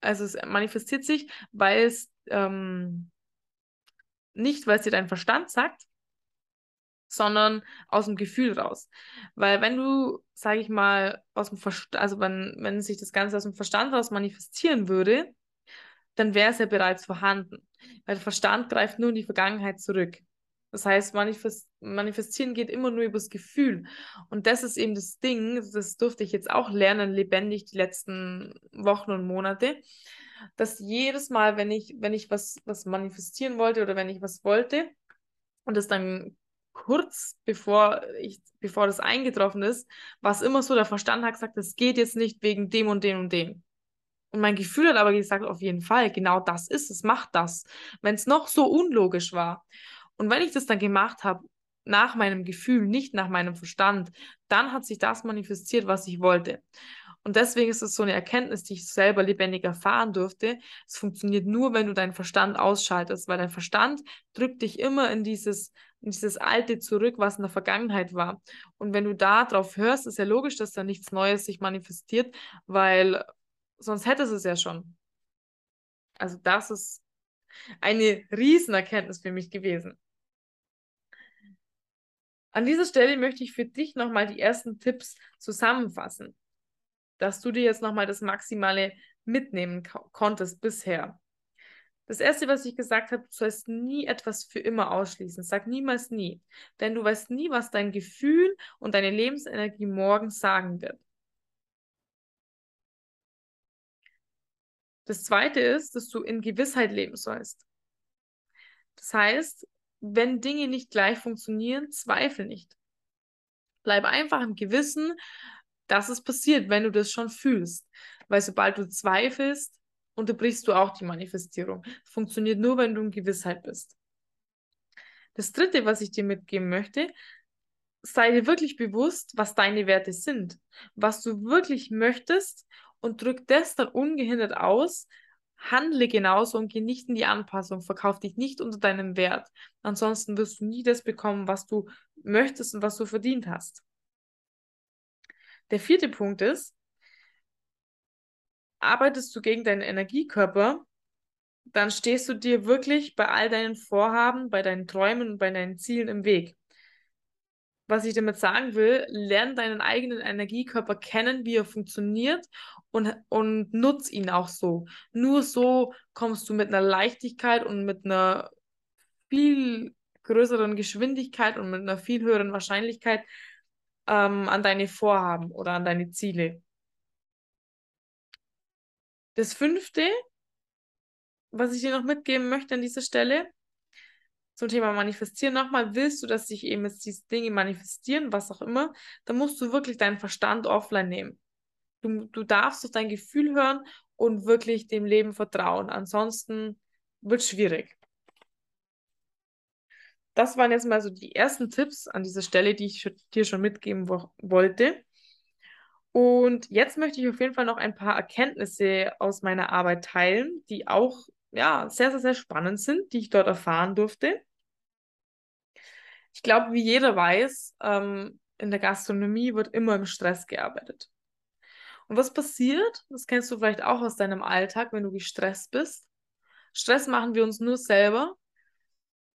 also es manifestiert sich, weil es ähm, nicht, weil es dir dein Verstand sagt, sondern aus dem Gefühl raus. Weil wenn du, sage ich mal, aus dem Verstand, also wenn, wenn sich das Ganze aus dem Verstand raus manifestieren würde, dann wäre es ja bereits vorhanden. Weil der Verstand greift nur in die Vergangenheit zurück. Das heißt, manifest manifestieren geht immer nur übers Gefühl. Und das ist eben das Ding, das durfte ich jetzt auch lernen, lebendig die letzten Wochen und Monate, dass jedes Mal, wenn ich, wenn ich was, was manifestieren wollte oder wenn ich was wollte und es dann kurz bevor ich, bevor das eingetroffen ist, war es immer so, der Verstand hat gesagt, das geht jetzt nicht wegen dem und dem und dem. Und mein Gefühl hat aber gesagt, auf jeden Fall, genau das ist es, macht das. Wenn es noch so unlogisch war. Und wenn ich das dann gemacht habe, nach meinem Gefühl, nicht nach meinem Verstand, dann hat sich das manifestiert, was ich wollte. Und deswegen ist es so eine Erkenntnis, die ich selber lebendig erfahren durfte. Es funktioniert nur, wenn du deinen Verstand ausschaltest, weil dein Verstand drückt dich immer in dieses, in dieses Alte zurück, was in der Vergangenheit war. Und wenn du da drauf hörst, ist ja logisch, dass da nichts Neues sich manifestiert, weil sonst hättest es ja schon. Also das ist eine Riesenerkenntnis für mich gewesen. An dieser Stelle möchte ich für dich nochmal die ersten Tipps zusammenfassen dass du dir jetzt nochmal das Maximale mitnehmen konntest bisher. Das erste, was ich gesagt habe, du sollst nie etwas für immer ausschließen. Sag niemals nie. Denn du weißt nie, was dein Gefühl und deine Lebensenergie morgen sagen wird. Das zweite ist, dass du in Gewissheit leben sollst. Das heißt, wenn Dinge nicht gleich funktionieren, zweifle nicht. Bleib einfach im Gewissen, dass es passiert, wenn du das schon fühlst. Weil sobald du zweifelst, unterbrichst du auch die Manifestierung. Das funktioniert nur, wenn du in Gewissheit bist. Das dritte, was ich dir mitgeben möchte, sei dir wirklich bewusst, was deine Werte sind, was du wirklich möchtest und drück das dann ungehindert aus. Handle genauso und geh nicht in die Anpassung, verkauf dich nicht unter deinem Wert. Ansonsten wirst du nie das bekommen, was du möchtest und was du verdient hast. Der vierte Punkt ist, arbeitest du gegen deinen Energiekörper, dann stehst du dir wirklich bei all deinen Vorhaben, bei deinen Träumen und bei deinen Zielen im Weg. Was ich damit sagen will, lern deinen eigenen Energiekörper kennen, wie er funktioniert und, und nutz ihn auch so. Nur so kommst du mit einer Leichtigkeit und mit einer viel größeren Geschwindigkeit und mit einer viel höheren Wahrscheinlichkeit ähm, an deine Vorhaben oder an deine Ziele. Das fünfte, was ich dir noch mitgeben möchte an dieser Stelle, zum Thema Manifestieren nochmal, willst du, dass sich eben jetzt diese Dinge manifestieren, was auch immer, dann musst du wirklich deinen Verstand offline nehmen. Du, du darfst auf dein Gefühl hören und wirklich dem Leben vertrauen. Ansonsten wird es schwierig. Das waren jetzt mal so die ersten Tipps an dieser Stelle, die ich dir schon mitgeben wo wollte. Und jetzt möchte ich auf jeden Fall noch ein paar Erkenntnisse aus meiner Arbeit teilen, die auch ja, sehr, sehr, sehr spannend sind, die ich dort erfahren durfte. Ich glaube, wie jeder weiß, ähm, in der Gastronomie wird immer im Stress gearbeitet. Und was passiert, das kennst du vielleicht auch aus deinem Alltag, wenn du gestresst bist. Stress machen wir uns nur selber.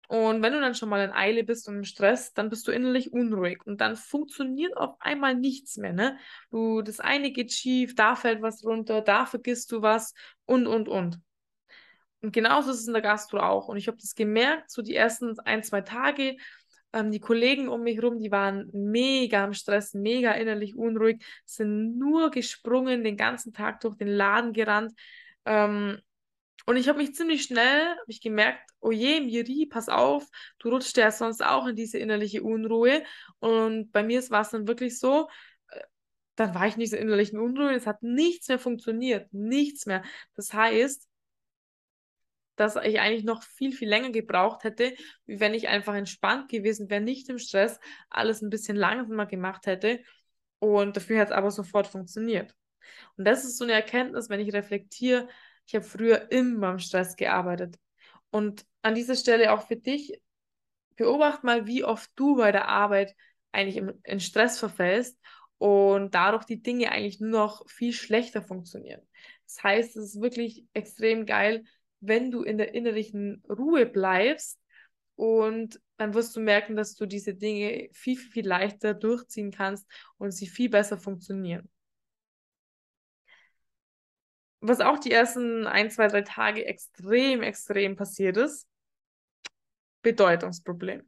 Und wenn du dann schon mal in Eile bist und im Stress, dann bist du innerlich unruhig und dann funktioniert auf einmal nichts mehr. Ne? Du, das eine geht schief, da fällt was runter, da vergisst du was und, und, und. Und genauso ist es in der Gastro auch. Und ich habe das gemerkt, so die ersten ein, zwei Tage, ähm, die Kollegen um mich herum, die waren mega am Stress, mega innerlich unruhig, sind nur gesprungen, den ganzen Tag durch den Laden gerannt. Ähm, und ich habe mich ziemlich schnell, habe ich gemerkt, oh je, Miri, pass auf, du rutschst ja sonst auch in diese innerliche Unruhe. Und bei mir war es dann wirklich so, äh, dann war ich in dieser innerlichen Unruhe, es hat nichts mehr funktioniert, nichts mehr. Das heißt, dass ich eigentlich noch viel, viel länger gebraucht hätte, wie wenn ich einfach entspannt gewesen wäre, nicht im Stress, alles ein bisschen langsamer gemacht hätte. Und dafür hat es aber sofort funktioniert. Und das ist so eine Erkenntnis, wenn ich reflektiere, ich habe früher immer im Stress gearbeitet. Und an dieser Stelle auch für dich, beobacht mal, wie oft du bei der Arbeit eigentlich im, in Stress verfällst und dadurch die Dinge eigentlich nur noch viel schlechter funktionieren. Das heißt, es ist wirklich extrem geil, wenn du in der innerlichen Ruhe bleibst und dann wirst du merken, dass du diese Dinge viel, viel, viel leichter durchziehen kannst und sie viel besser funktionieren. Was auch die ersten ein, zwei, drei Tage extrem, extrem passiert ist, Bedeutungsproblem.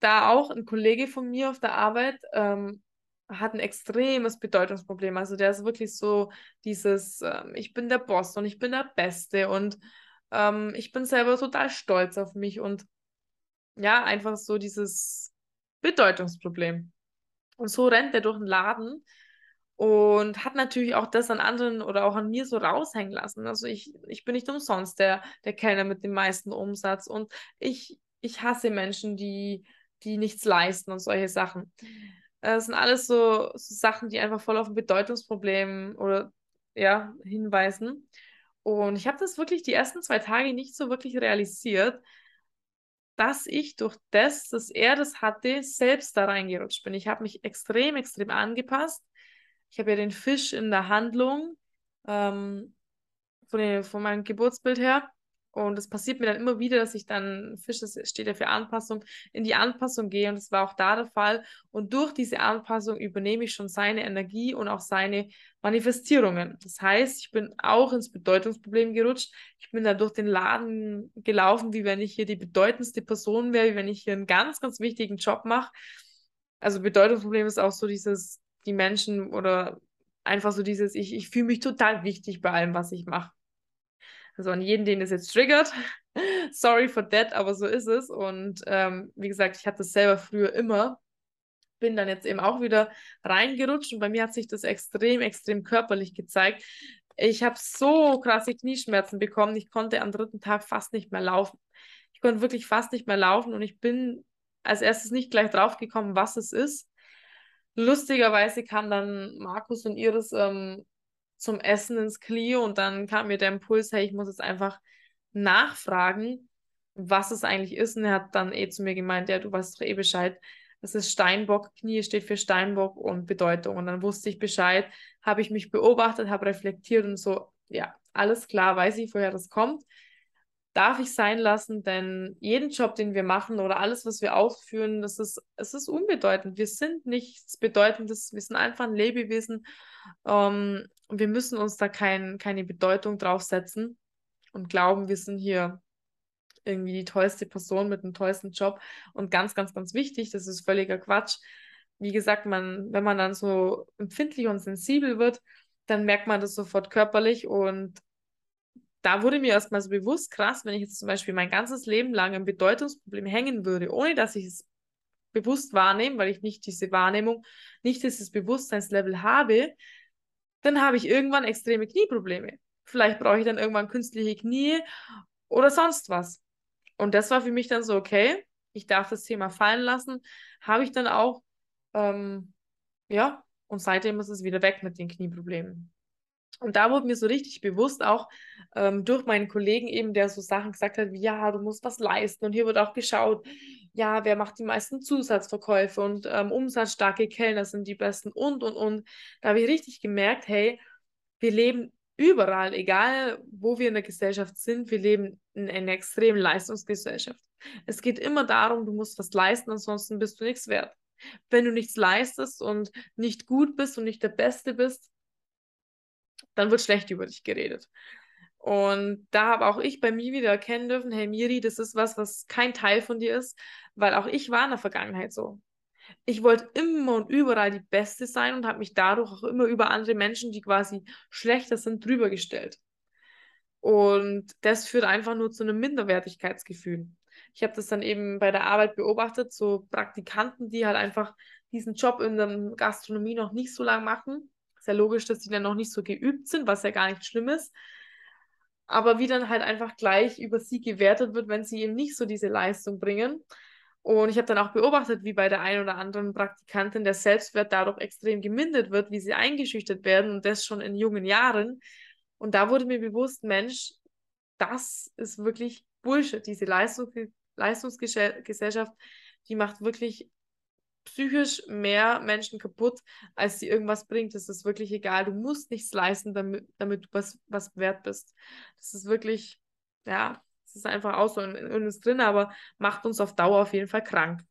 Da auch ein Kollege von mir auf der Arbeit ähm, hat ein extremes Bedeutungsproblem. Also der ist wirklich so dieses, ähm, ich bin der Boss und ich bin der Beste und ähm, ich bin selber total stolz auf mich und ja, einfach so dieses Bedeutungsproblem. Und so rennt er durch den Laden und hat natürlich auch das an anderen oder auch an mir so raushängen lassen. Also ich, ich bin nicht umsonst der, der Kellner mit dem meisten Umsatz und ich, ich hasse Menschen, die, die nichts leisten und solche Sachen. Das sind alles so, so Sachen, die einfach voll auf ein Bedeutungsproblem oder ja, hinweisen. Und ich habe das wirklich die ersten zwei Tage nicht so wirklich realisiert, dass ich durch das, dass er das hatte, selbst da reingerutscht bin. Ich habe mich extrem, extrem angepasst. Ich habe ja den Fisch in der Handlung ähm, von, den, von meinem Geburtsbild her. Und es passiert mir dann immer wieder, dass ich dann, Fisch das steht ja für Anpassung, in die Anpassung gehe. Und das war auch da der Fall. Und durch diese Anpassung übernehme ich schon seine Energie und auch seine Manifestierungen. Das heißt, ich bin auch ins Bedeutungsproblem gerutscht. Ich bin da durch den Laden gelaufen, wie wenn ich hier die bedeutendste Person wäre, wie wenn ich hier einen ganz, ganz wichtigen Job mache. Also Bedeutungsproblem ist auch so dieses, die Menschen oder einfach so dieses, ich, ich fühle mich total wichtig bei allem, was ich mache. Also an jeden, den es jetzt triggert. Sorry for that, aber so ist es. Und ähm, wie gesagt, ich hatte es selber früher immer. Bin dann jetzt eben auch wieder reingerutscht und bei mir hat sich das extrem, extrem körperlich gezeigt. Ich habe so krasse Knieschmerzen bekommen. Ich konnte am dritten Tag fast nicht mehr laufen. Ich konnte wirklich fast nicht mehr laufen und ich bin als erstes nicht gleich drauf gekommen, was es ist. Lustigerweise kam dann Markus und Iris ähm, zum Essen ins Clio und dann kam mir der Impuls, hey, ich muss jetzt einfach nachfragen, was es eigentlich ist. Und er hat dann eh zu mir gemeint, ja, du weißt doch eh Bescheid. Das ist Steinbock, Knie steht für Steinbock und Bedeutung. Und dann wusste ich Bescheid, habe ich mich beobachtet, habe reflektiert und so, ja, alles klar, weiß ich, woher das kommt. Darf ich sein lassen, denn jeden Job, den wir machen oder alles, was wir ausführen, das ist, es ist unbedeutend. Wir sind nichts Bedeutendes, wir sind einfach ein Lebewesen ähm, wir müssen uns da kein, keine Bedeutung draufsetzen und glauben, wir sind hier irgendwie die tollste Person mit dem tollsten Job und ganz, ganz, ganz wichtig, das ist völliger Quatsch. Wie gesagt, man, wenn man dann so empfindlich und sensibel wird, dann merkt man das sofort körperlich und da wurde mir erstmal so bewusst, krass, wenn ich jetzt zum Beispiel mein ganzes Leben lang im Bedeutungsproblem hängen würde, ohne dass ich es bewusst wahrnehme, weil ich nicht diese Wahrnehmung, nicht dieses Bewusstseinslevel habe, dann habe ich irgendwann extreme Knieprobleme. Vielleicht brauche ich dann irgendwann künstliche Knie oder sonst was. Und das war für mich dann so, okay, ich darf das Thema fallen lassen. Habe ich dann auch, ähm, ja, und seitdem ist es wieder weg mit den Knieproblemen. Und da wurde mir so richtig bewusst, auch ähm, durch meinen Kollegen eben, der so Sachen gesagt hat, wie, ja, du musst was leisten. Und hier wird auch geschaut, ja, wer macht die meisten Zusatzverkäufe und ähm, umsatzstarke Kellner sind die besten und, und, und. Da habe ich richtig gemerkt, hey, wir leben überall, egal wo wir in der Gesellschaft sind, wir leben in einer extremen Leistungsgesellschaft. Es geht immer darum, du musst was leisten, ansonsten bist du nichts wert. Wenn du nichts leistest und nicht gut bist und nicht der Beste bist, dann wird schlecht über dich geredet. Und da habe auch ich bei mir wieder erkennen dürfen, hey Miri, das ist was, was kein Teil von dir ist, weil auch ich war in der Vergangenheit so. Ich wollte immer und überall die Beste sein und habe mich dadurch auch immer über andere Menschen, die quasi schlechter sind, drüber gestellt. Und das führt einfach nur zu einem Minderwertigkeitsgefühl. Ich habe das dann eben bei der Arbeit beobachtet, so Praktikanten, die halt einfach diesen Job in der Gastronomie noch nicht so lange machen. Sehr logisch, dass die dann noch nicht so geübt sind, was ja gar nicht schlimm ist. Aber wie dann halt einfach gleich über sie gewertet wird, wenn sie eben nicht so diese Leistung bringen. Und ich habe dann auch beobachtet, wie bei der einen oder anderen Praktikantin der Selbstwert dadurch extrem gemindert wird, wie sie eingeschüchtert werden und das schon in jungen Jahren. Und da wurde mir bewusst, Mensch, das ist wirklich Bullshit. Diese Leistung, Leistungsgesellschaft, die macht wirklich psychisch mehr Menschen kaputt, als sie irgendwas bringt. Das ist wirklich egal. Du musst nichts leisten, damit, damit du was, was wert bist. Das ist wirklich, ja, ist einfach auch so in, in uns drin, aber macht uns auf Dauer auf jeden Fall krank.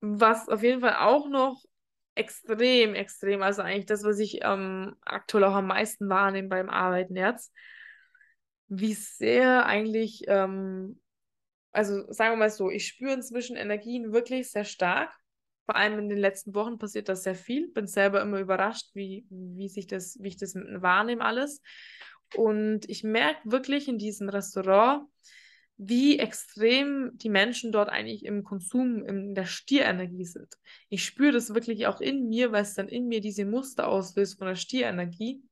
Was auf jeden Fall auch noch extrem, extrem, also eigentlich das, was ich ähm, aktuell auch am meisten wahrnehme beim Arbeiten jetzt, wie sehr eigentlich, ähm, also sagen wir mal so, ich spüre inzwischen Energien wirklich sehr stark. Vor allem in den letzten Wochen passiert das sehr viel. Bin selber immer überrascht, wie, wie sich das, wie ich das wahrnehme alles. Und ich merke wirklich in diesem Restaurant, wie extrem die Menschen dort eigentlich im Konsum, in der Stierenergie sind. Ich spüre das wirklich auch in mir, weil es dann in mir diese Muster auslöst von der Stierenergie.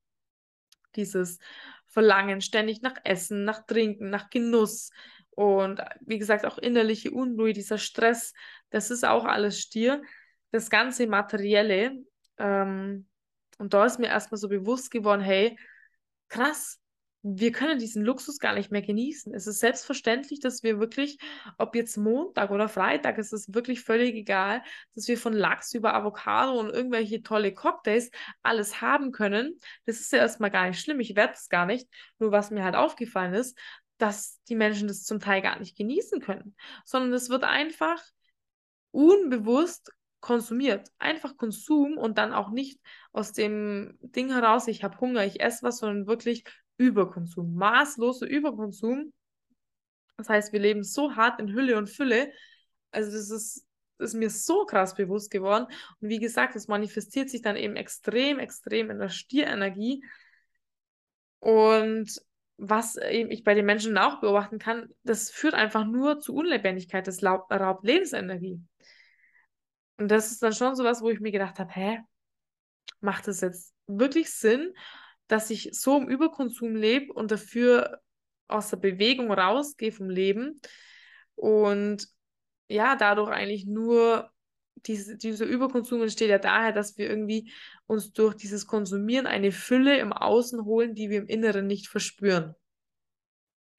Dieses Verlangen ständig nach Essen, nach Trinken, nach Genuss und wie gesagt auch innerliche Unruhe, dieser Stress, das ist auch alles Stier. Das ganze Materielle. Ähm, und da ist mir erstmal so bewusst geworden, hey, krass, wir können diesen Luxus gar nicht mehr genießen. Es ist selbstverständlich, dass wir wirklich, ob jetzt Montag oder Freitag, es ist wirklich völlig egal, dass wir von Lachs über Avocado und irgendwelche tolle Cocktails alles haben können. Das ist ja erstmal gar nicht schlimm. Ich werde es gar nicht. Nur was mir halt aufgefallen ist, dass die Menschen das zum Teil gar nicht genießen können, sondern es wird einfach unbewusst konsumiert. Einfach Konsum und dann auch nicht aus dem Ding heraus, ich habe Hunger, ich esse was, sondern wirklich Überkonsum, maßloser Überkonsum. Das heißt, wir leben so hart in Hülle und Fülle. Also das ist, das ist mir so krass bewusst geworden. Und wie gesagt, das manifestiert sich dann eben extrem, extrem in der Stierenergie. Und was eben ich bei den Menschen auch beobachten kann, das führt einfach nur zu Unlebendigkeit, das raubt Lebensenergie. Und das ist dann schon so was, wo ich mir gedacht habe, hä, macht es jetzt wirklich Sinn, dass ich so im Überkonsum lebe und dafür aus der Bewegung rausgehe vom Leben und ja, dadurch eigentlich nur diese, dieser Überkonsum entsteht ja daher, dass wir irgendwie uns durch dieses Konsumieren eine Fülle im Außen holen, die wir im Inneren nicht verspüren.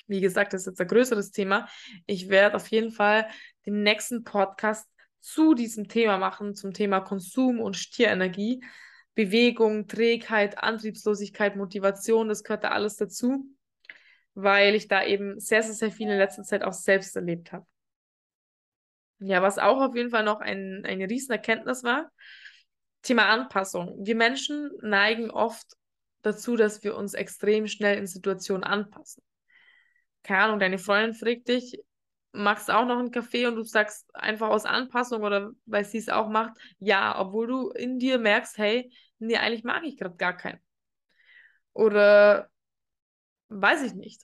Wie gesagt, das ist jetzt ein größeres Thema. Ich werde auf jeden Fall den nächsten Podcast zu diesem Thema machen, zum Thema Konsum und Stierenergie. Bewegung, Trägheit, Antriebslosigkeit, Motivation, das gehört da alles dazu, weil ich da eben sehr, sehr, sehr viel in letzter Zeit auch selbst erlebt habe. Ja, was auch auf jeden Fall noch ein, eine Riesenerkenntnis war, Thema Anpassung. Wir Menschen neigen oft dazu, dass wir uns extrem schnell in Situationen anpassen. Keine Ahnung, deine Freundin fragt dich, magst du auch noch einen Kaffee und du sagst einfach aus Anpassung oder weil sie es auch macht, ja, obwohl du in dir merkst, hey, nee, eigentlich mag ich gerade gar keinen. Oder weiß ich nicht.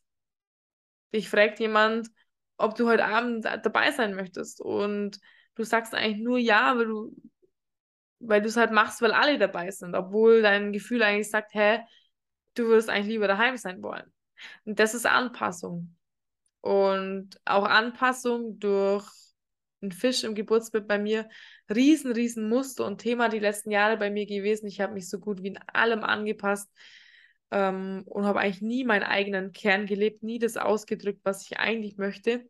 Dich fragt jemand, ob du heute Abend dabei sein möchtest und du sagst eigentlich nur ja, weil du weil es halt machst, weil alle dabei sind, obwohl dein Gefühl eigentlich sagt, hä, du würdest eigentlich lieber daheim sein wollen. Und das ist Anpassung. Und auch Anpassung durch einen Fisch im Geburtsbild bei mir, riesen, riesen Muster und Thema die letzten Jahre bei mir gewesen. Ich habe mich so gut wie in allem angepasst ähm, und habe eigentlich nie meinen eigenen Kern gelebt, nie das ausgedrückt, was ich eigentlich möchte.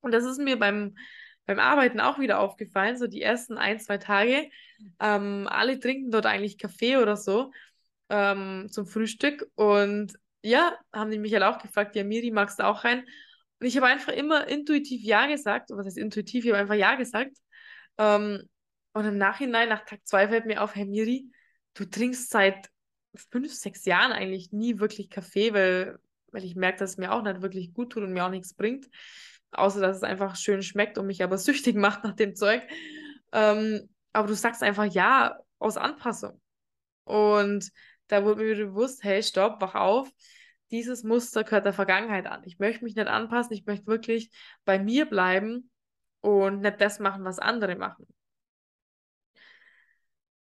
Und das ist mir beim beim Arbeiten auch wieder aufgefallen, so die ersten ein, zwei Tage. Ähm, alle trinken dort eigentlich Kaffee oder so ähm, zum Frühstück. Und ja, haben die mich halt auch gefragt, ja, Miri, magst du auch rein? Und ich habe einfach immer intuitiv Ja gesagt. Was heißt intuitiv? Ich habe einfach Ja gesagt. Ähm, und im Nachhinein, nach Tag zwei, fällt mir auf, hey Miri, du trinkst seit fünf, sechs Jahren eigentlich nie wirklich Kaffee, weil, weil ich merke, dass es mir auch nicht wirklich gut tut und mir auch nichts bringt außer dass es einfach schön schmeckt und mich aber süchtig macht nach dem Zeug. Ähm, aber du sagst einfach ja aus Anpassung. Und da wurde mir bewusst, hey, stopp, wach auf. Dieses Muster gehört der Vergangenheit an. Ich möchte mich nicht anpassen, ich möchte wirklich bei mir bleiben und nicht das machen, was andere machen.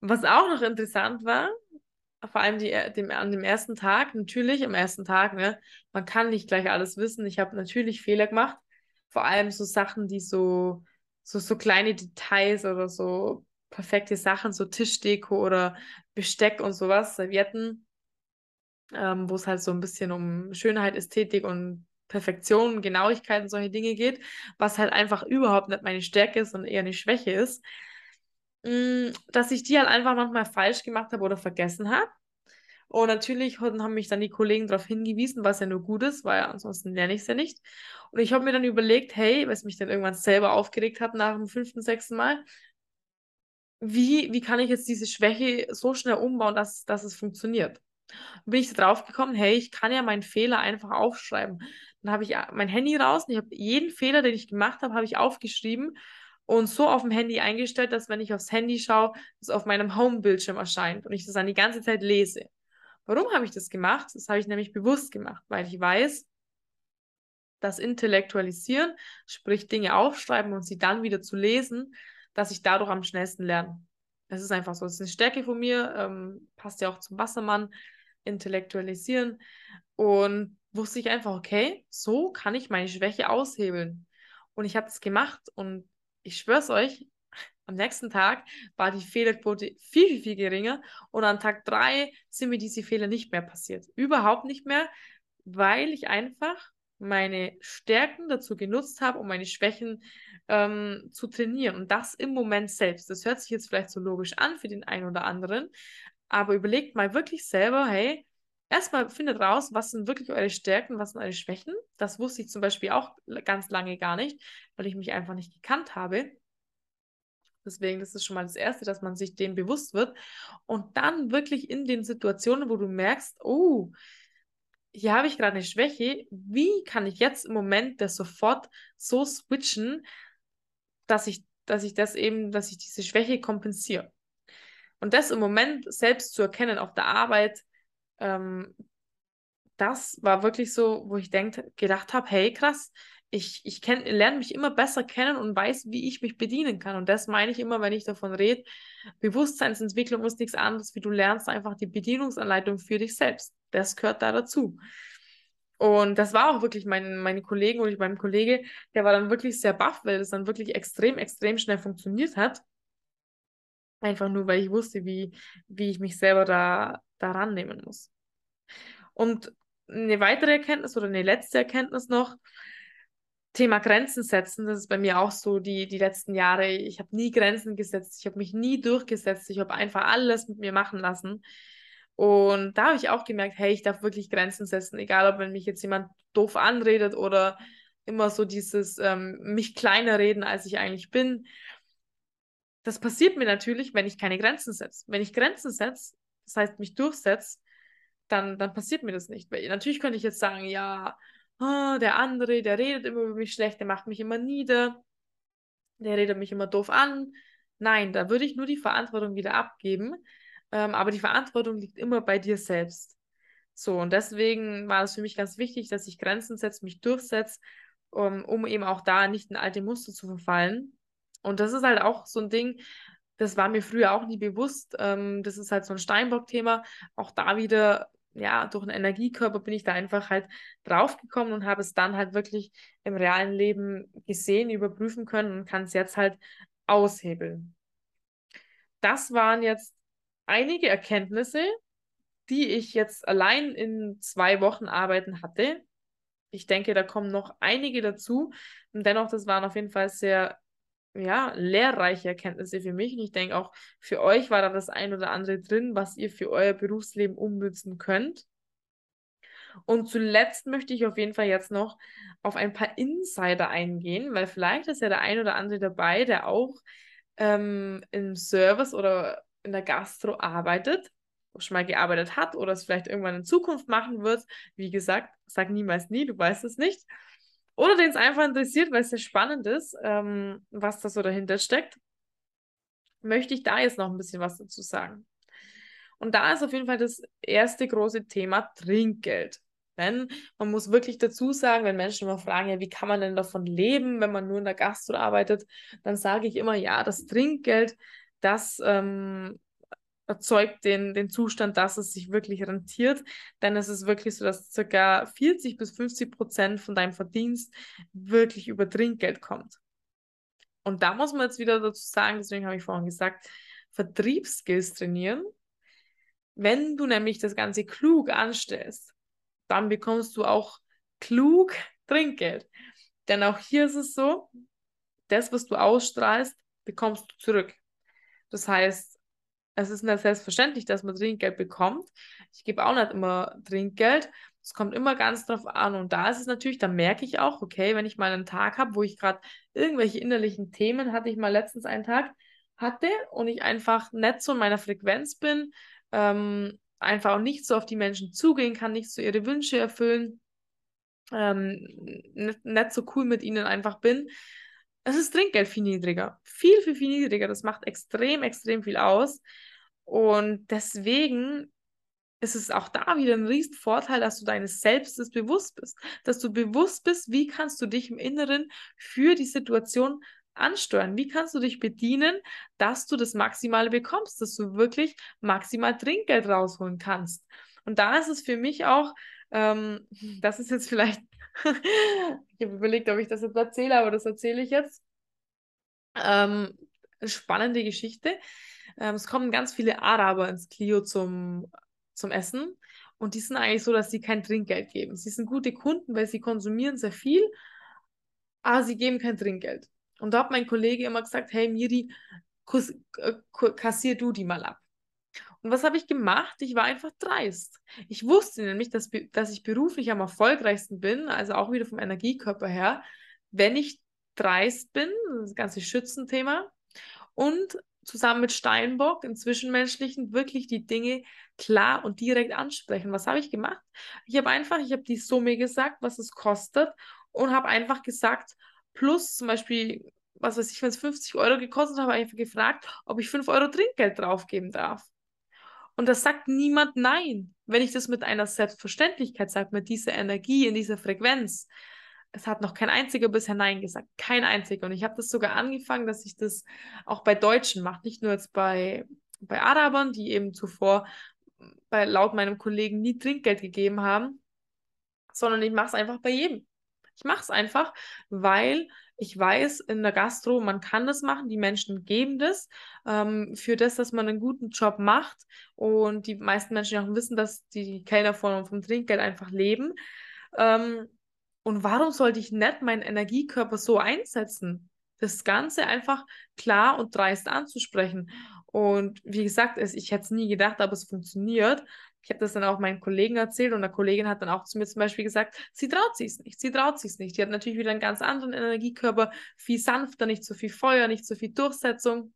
Was auch noch interessant war, vor allem die, dem, an dem ersten Tag, natürlich am ersten Tag, ne, man kann nicht gleich alles wissen. Ich habe natürlich Fehler gemacht, vor allem so Sachen, die so, so, so kleine Details oder so perfekte Sachen, so Tischdeko oder Besteck und sowas, Servietten, ähm, wo es halt so ein bisschen um Schönheit, Ästhetik und Perfektion, Genauigkeit und solche Dinge geht, was halt einfach überhaupt nicht meine Stärke ist und eher eine Schwäche ist, mm, dass ich die halt einfach manchmal falsch gemacht habe oder vergessen habe. Und natürlich haben mich dann die Kollegen darauf hingewiesen, was ja nur gut ist, weil ansonsten lerne ich es ja nicht. Und ich habe mir dann überlegt, hey, was mich dann irgendwann selber aufgeregt hat nach dem fünften, sechsten Mal, wie, wie kann ich jetzt diese Schwäche so schnell umbauen, dass, dass es funktioniert? Dann bin ich drauf gekommen, hey, ich kann ja meinen Fehler einfach aufschreiben. Dann habe ich mein Handy raus und ich habe jeden Fehler, den ich gemacht habe, habe ich aufgeschrieben und so auf dem Handy eingestellt, dass wenn ich aufs Handy schaue, es auf meinem Home-Bildschirm erscheint und ich das dann die ganze Zeit lese. Warum habe ich das gemacht? Das habe ich nämlich bewusst gemacht, weil ich weiß, dass Intellektualisieren, sprich Dinge aufschreiben und sie dann wieder zu lesen, dass ich dadurch am schnellsten lerne. Es ist einfach so, es ist eine Stärke von mir, ähm, passt ja auch zum Wassermann, intellektualisieren und wusste ich einfach, okay, so kann ich meine Schwäche aushebeln. Und ich habe es gemacht und ich schwör's euch, am nächsten Tag war die Fehlerquote viel, viel, viel geringer und an Tag drei sind mir diese Fehler nicht mehr passiert. Überhaupt nicht mehr, weil ich einfach meine Stärken dazu genutzt habe, um meine Schwächen ähm, zu trainieren. Und das im Moment selbst. Das hört sich jetzt vielleicht so logisch an für den einen oder anderen, aber überlegt mal wirklich selber, hey, erstmal findet raus, was sind wirklich eure Stärken, was sind eure Schwächen. Das wusste ich zum Beispiel auch ganz lange gar nicht, weil ich mich einfach nicht gekannt habe. Deswegen, das ist schon mal das Erste, dass man sich dem bewusst wird. Und dann wirklich in den Situationen, wo du merkst, oh, hier habe ich gerade eine Schwäche, wie kann ich jetzt im Moment das sofort so switchen, dass ich, dass ich das eben, dass ich diese Schwäche kompensiere. Und das im Moment selbst zu erkennen auf der Arbeit, ähm, das war wirklich so, wo ich denk, gedacht habe, hey krass, ich, ich lerne mich immer besser kennen und weiß, wie ich mich bedienen kann. Und das meine ich immer, wenn ich davon rede. Bewusstseinsentwicklung ist nichts anderes, wie du lernst einfach die Bedienungsanleitung für dich selbst. Das gehört da dazu. Und das war auch wirklich mein, meine Kollegen und ich mein Kollege, der war dann wirklich sehr baff, weil das dann wirklich extrem, extrem schnell funktioniert hat. Einfach nur, weil ich wusste, wie, wie ich mich selber da, da rannehmen muss. Und eine weitere Erkenntnis oder eine letzte Erkenntnis noch. Thema Grenzen setzen, das ist bei mir auch so die, die letzten Jahre. Ich habe nie Grenzen gesetzt, ich habe mich nie durchgesetzt, ich habe einfach alles mit mir machen lassen. Und da habe ich auch gemerkt, hey, ich darf wirklich Grenzen setzen, egal ob wenn mich jetzt jemand doof anredet oder immer so dieses ähm, mich kleiner reden, als ich eigentlich bin. Das passiert mir natürlich, wenn ich keine Grenzen setze. Wenn ich Grenzen setze, das heißt mich durchsetze, dann, dann passiert mir das nicht. Weil natürlich könnte ich jetzt sagen, ja, oh, der andere, der redet immer über mich schlecht, der macht mich immer nieder, der redet mich immer doof an. Nein, da würde ich nur die Verantwortung wieder abgeben. Ähm, aber die Verantwortung liegt immer bei dir selbst. So, und deswegen war es für mich ganz wichtig, dass ich Grenzen setze, mich durchsetze, um, um eben auch da nicht in alte Muster zu verfallen. Und das ist halt auch so ein Ding, das war mir früher auch nie bewusst. Ähm, das ist halt so ein Steinbock-Thema. Auch da wieder ja, durch einen Energiekörper bin ich da einfach halt draufgekommen und habe es dann halt wirklich im realen Leben gesehen, überprüfen können und kann es jetzt halt aushebeln. Das waren jetzt einige Erkenntnisse, die ich jetzt allein in zwei Wochen arbeiten hatte. Ich denke, da kommen noch einige dazu. Und dennoch, das waren auf jeden Fall sehr ja, lehrreiche Erkenntnisse für mich. Und ich denke auch für euch war da das ein oder andere drin, was ihr für euer Berufsleben ummützen könnt. Und zuletzt möchte ich auf jeden Fall jetzt noch auf ein paar Insider eingehen, weil vielleicht ist ja der ein oder andere dabei, der auch ähm, im Service oder in der Gastro arbeitet, schon mal gearbeitet hat oder es vielleicht irgendwann in Zukunft machen wird. Wie gesagt, sag niemals nie, du weißt es nicht. Oder den es einfach interessiert, weil es sehr spannend ist, ähm, was da so dahinter steckt, möchte ich da jetzt noch ein bisschen was dazu sagen. Und da ist auf jeden Fall das erste große Thema Trinkgeld. Denn man muss wirklich dazu sagen, wenn Menschen immer fragen, ja, wie kann man denn davon leben, wenn man nur in der Gastro arbeitet, dann sage ich immer, ja, das Trinkgeld, das ähm, erzeugt den, den Zustand, dass es sich wirklich rentiert. Denn es ist wirklich so, dass ca. 40 bis 50 Prozent von deinem Verdienst wirklich über Trinkgeld kommt. Und da muss man jetzt wieder dazu sagen, deswegen habe ich vorhin gesagt, Vertriebsskills trainieren. Wenn du nämlich das Ganze klug anstellst, dann bekommst du auch klug Trinkgeld. Denn auch hier ist es so, das, was du ausstrahlst, bekommst du zurück. Das heißt, es ist nicht selbstverständlich, dass man Trinkgeld bekommt. Ich gebe auch nicht immer Trinkgeld. Es kommt immer ganz drauf an. Und da ist es natürlich, da merke ich auch, okay, wenn ich mal einen Tag habe, wo ich gerade irgendwelche innerlichen Themen hatte, ich mal letztens einen Tag hatte und ich einfach nicht so in meiner Frequenz bin, ähm, einfach auch nicht so auf die Menschen zugehen kann, nicht so ihre Wünsche erfüllen, ähm, nicht, nicht so cool mit ihnen einfach bin, es ist Trinkgeld viel niedriger. Viel, viel, viel niedriger. Das macht extrem, extrem viel aus. Und deswegen ist es auch da wieder ein riesen Vorteil, dass du deines Selbstes bewusst bist. Dass du bewusst bist, wie kannst du dich im Inneren für die Situation ansteuern? Wie kannst du dich bedienen, dass du das Maximale bekommst, dass du wirklich maximal Trinkgeld rausholen kannst? Und da ist es für mich auch, ähm, das ist jetzt vielleicht ich habe überlegt, ob ich das jetzt erzähle, aber das erzähle ich jetzt. Ähm, spannende Geschichte. Ähm, es kommen ganz viele Araber ins Clio zum, zum Essen und die sind eigentlich so, dass sie kein Trinkgeld geben. Sie sind gute Kunden, weil sie konsumieren sehr viel, aber sie geben kein Trinkgeld. Und da hat mein Kollege immer gesagt, hey Miri, äh, kassier du die mal ab. Und was habe ich gemacht? Ich war einfach dreist. Ich wusste nämlich, dass, dass ich beruflich am erfolgreichsten bin, also auch wieder vom Energiekörper her, wenn ich dreist bin, das ganze Schützenthema, und zusammen mit Steinbock im Zwischenmenschlichen wirklich die Dinge klar und direkt ansprechen. Was habe ich gemacht? Ich habe einfach, ich habe die Summe gesagt, was es kostet und habe einfach gesagt, plus zum Beispiel, was weiß ich, wenn es 50 Euro gekostet hat, habe ich einfach gefragt, ob ich 5 Euro Trinkgeld draufgeben darf. Und das sagt niemand nein, wenn ich das mit einer Selbstverständlichkeit sage, mit dieser Energie, in dieser Frequenz. Es hat noch kein einziger bisher Nein gesagt. Kein einziger. Und ich habe das sogar angefangen, dass ich das auch bei Deutschen mache. Nicht nur jetzt bei, bei Arabern, die eben zuvor bei, laut meinem Kollegen nie Trinkgeld gegeben haben, sondern ich mache es einfach bei jedem. Ich mache es einfach, weil ich weiß, in der Gastro, man kann das machen, die Menschen geben das ähm, für das, dass man einen guten Job macht und die meisten Menschen auch wissen, dass die Kellner von, vom Trinkgeld einfach leben. Ähm, und warum sollte ich nicht meinen Energiekörper so einsetzen? Das Ganze einfach klar und dreist anzusprechen. Und wie gesagt, es, ich hätte es nie gedacht, aber es funktioniert. Ich habe das dann auch meinen Kollegen erzählt und eine Kollegin hat dann auch zu mir zum Beispiel gesagt, sie traut sich nicht, sie traut sich nicht. Die hat natürlich wieder einen ganz anderen Energiekörper, viel sanfter, nicht so viel Feuer, nicht so viel Durchsetzung.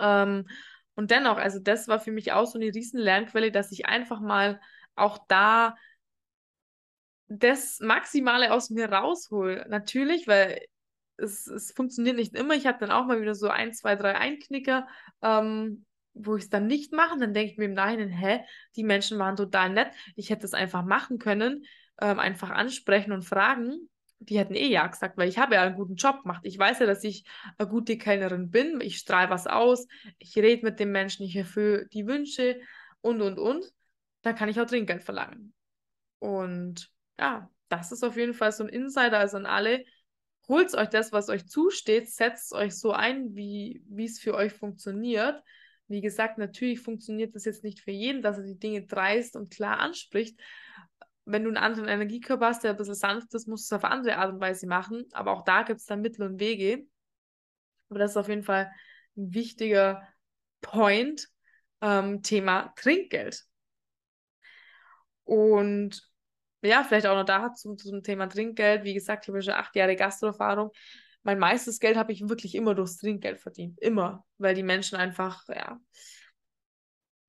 Ähm, und dennoch, also das war für mich auch so eine riesen Lernquelle, dass ich einfach mal auch da das Maximale aus mir raushole. Natürlich, weil es, es funktioniert nicht immer. Ich habe dann auch mal wieder so ein, zwei, drei Einknicker, ähm, wo ich es dann nicht mache, dann denke ich mir im Nachhinein, hä, die Menschen waren total nett. Ich hätte es einfach machen können, ähm, einfach ansprechen und fragen. Die hätten eh ja gesagt, weil ich habe ja einen guten Job gemacht. Ich weiß ja, dass ich eine gute Kellnerin bin. Ich strahle was aus. Ich rede mit dem Menschen, ich erfülle die Wünsche und, und, und. Dann kann ich auch Trinkgeld verlangen. Und ja, das ist auf jeden Fall so ein Insider, also an alle. Holt euch das, was euch zusteht, setzt euch so ein, wie es für euch funktioniert. Wie gesagt, natürlich funktioniert das jetzt nicht für jeden, dass er die Dinge dreist und klar anspricht. Wenn du einen anderen Energiekörper hast, der ein bisschen sanft ist, musst du es auf andere Art und Weise machen. Aber auch da gibt es dann Mittel und Wege. Aber das ist auf jeden Fall ein wichtiger Point, ähm, Thema Trinkgeld. Und ja, vielleicht auch noch da zum, zum Thema Trinkgeld. Wie gesagt, ich habe schon acht Jahre Gastroerfahrung mein meistes Geld habe ich wirklich immer durchs Trinkgeld verdient. Immer. Weil die Menschen einfach, ja.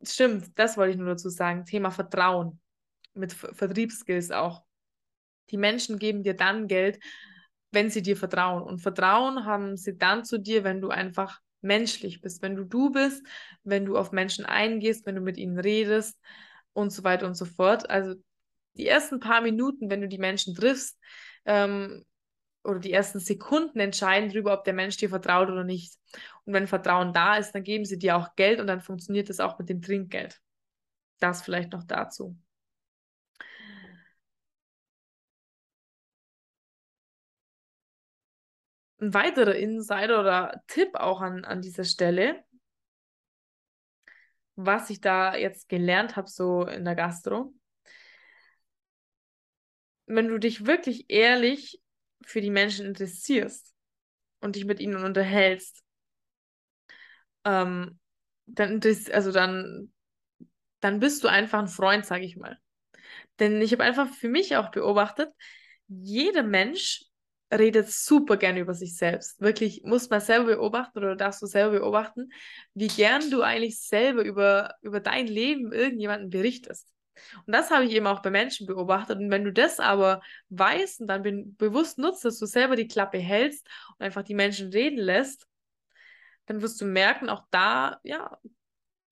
Stimmt, das wollte ich nur dazu sagen. Thema Vertrauen. Mit Ver Vertriebsskills auch. Die Menschen geben dir dann Geld, wenn sie dir vertrauen. Und Vertrauen haben sie dann zu dir, wenn du einfach menschlich bist, wenn du du bist, wenn du auf Menschen eingehst, wenn du mit ihnen redest und so weiter und so fort. Also die ersten paar Minuten, wenn du die Menschen triffst, ähm, oder die ersten Sekunden entscheiden darüber, ob der Mensch dir vertraut oder nicht. Und wenn Vertrauen da ist, dann geben sie dir auch Geld und dann funktioniert das auch mit dem Trinkgeld. Das vielleicht noch dazu. Ein weiterer Insider oder Tipp auch an, an dieser Stelle, was ich da jetzt gelernt habe, so in der Gastro. Wenn du dich wirklich ehrlich für die Menschen interessierst und dich mit ihnen unterhältst, ähm, dann, also dann, dann bist du einfach ein Freund, sage ich mal. Denn ich habe einfach für mich auch beobachtet, jeder Mensch redet super gerne über sich selbst. Wirklich, muss man selber beobachten oder darfst du selber beobachten, wie gern du eigentlich selber über, über dein Leben irgendjemanden berichtest. Und das habe ich eben auch bei Menschen beobachtet. Und wenn du das aber weißt und dann be bewusst nutzt, dass du selber die Klappe hältst und einfach die Menschen reden lässt, dann wirst du merken, auch da, ja,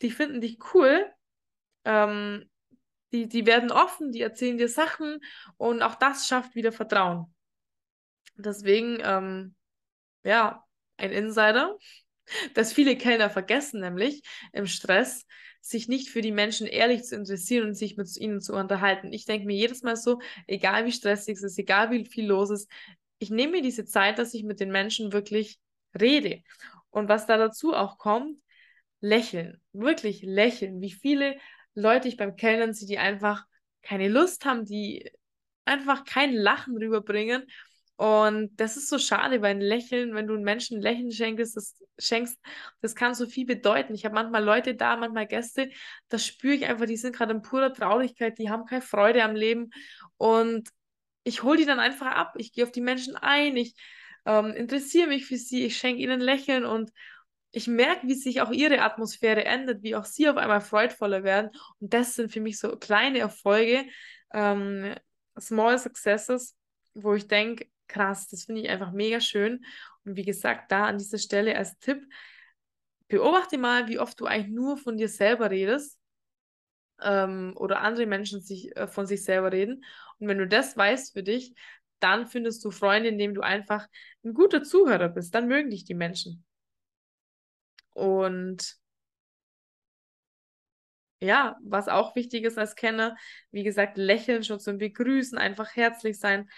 die finden dich cool. Ähm, die, die werden offen, die erzählen dir Sachen und auch das schafft wieder Vertrauen. Deswegen, ähm, ja, ein Insider, das viele Kellner vergessen, nämlich im Stress, sich nicht für die Menschen ehrlich zu interessieren und sich mit ihnen zu unterhalten. Ich denke mir jedes Mal so, egal wie stressig es ist, egal wie viel los ist, ich nehme mir diese Zeit, dass ich mit den Menschen wirklich rede. Und was da dazu auch kommt, lächeln, wirklich lächeln. Wie viele Leute ich beim Kellnern sehe, die einfach keine Lust haben, die einfach kein Lachen rüberbringen und das ist so schade, weil ein Lächeln, wenn du einem Menschen ein Lächeln schenkst, das, schenkst, das kann so viel bedeuten. Ich habe manchmal Leute da, manchmal Gäste, da spüre ich einfach, die sind gerade in purer Traurigkeit, die haben keine Freude am Leben. Und ich hole die dann einfach ab. Ich gehe auf die Menschen ein, ich ähm, interessiere mich für sie, ich schenke ihnen Lächeln und ich merke, wie sich auch ihre Atmosphäre ändert, wie auch sie auf einmal freudvoller werden. Und das sind für mich so kleine Erfolge, ähm, Small Successes, wo ich denke, krass. Das finde ich einfach mega schön. Und wie gesagt, da an dieser Stelle als Tipp, beobachte mal, wie oft du eigentlich nur von dir selber redest ähm, oder andere Menschen sich, äh, von sich selber reden. Und wenn du das weißt für dich, dann findest du Freunde, indem du einfach ein guter Zuhörer bist. Dann mögen dich die Menschen. Und ja, was auch wichtig ist als Kenner, wie gesagt, lächeln schon zum Begrüßen, einfach herzlich sein.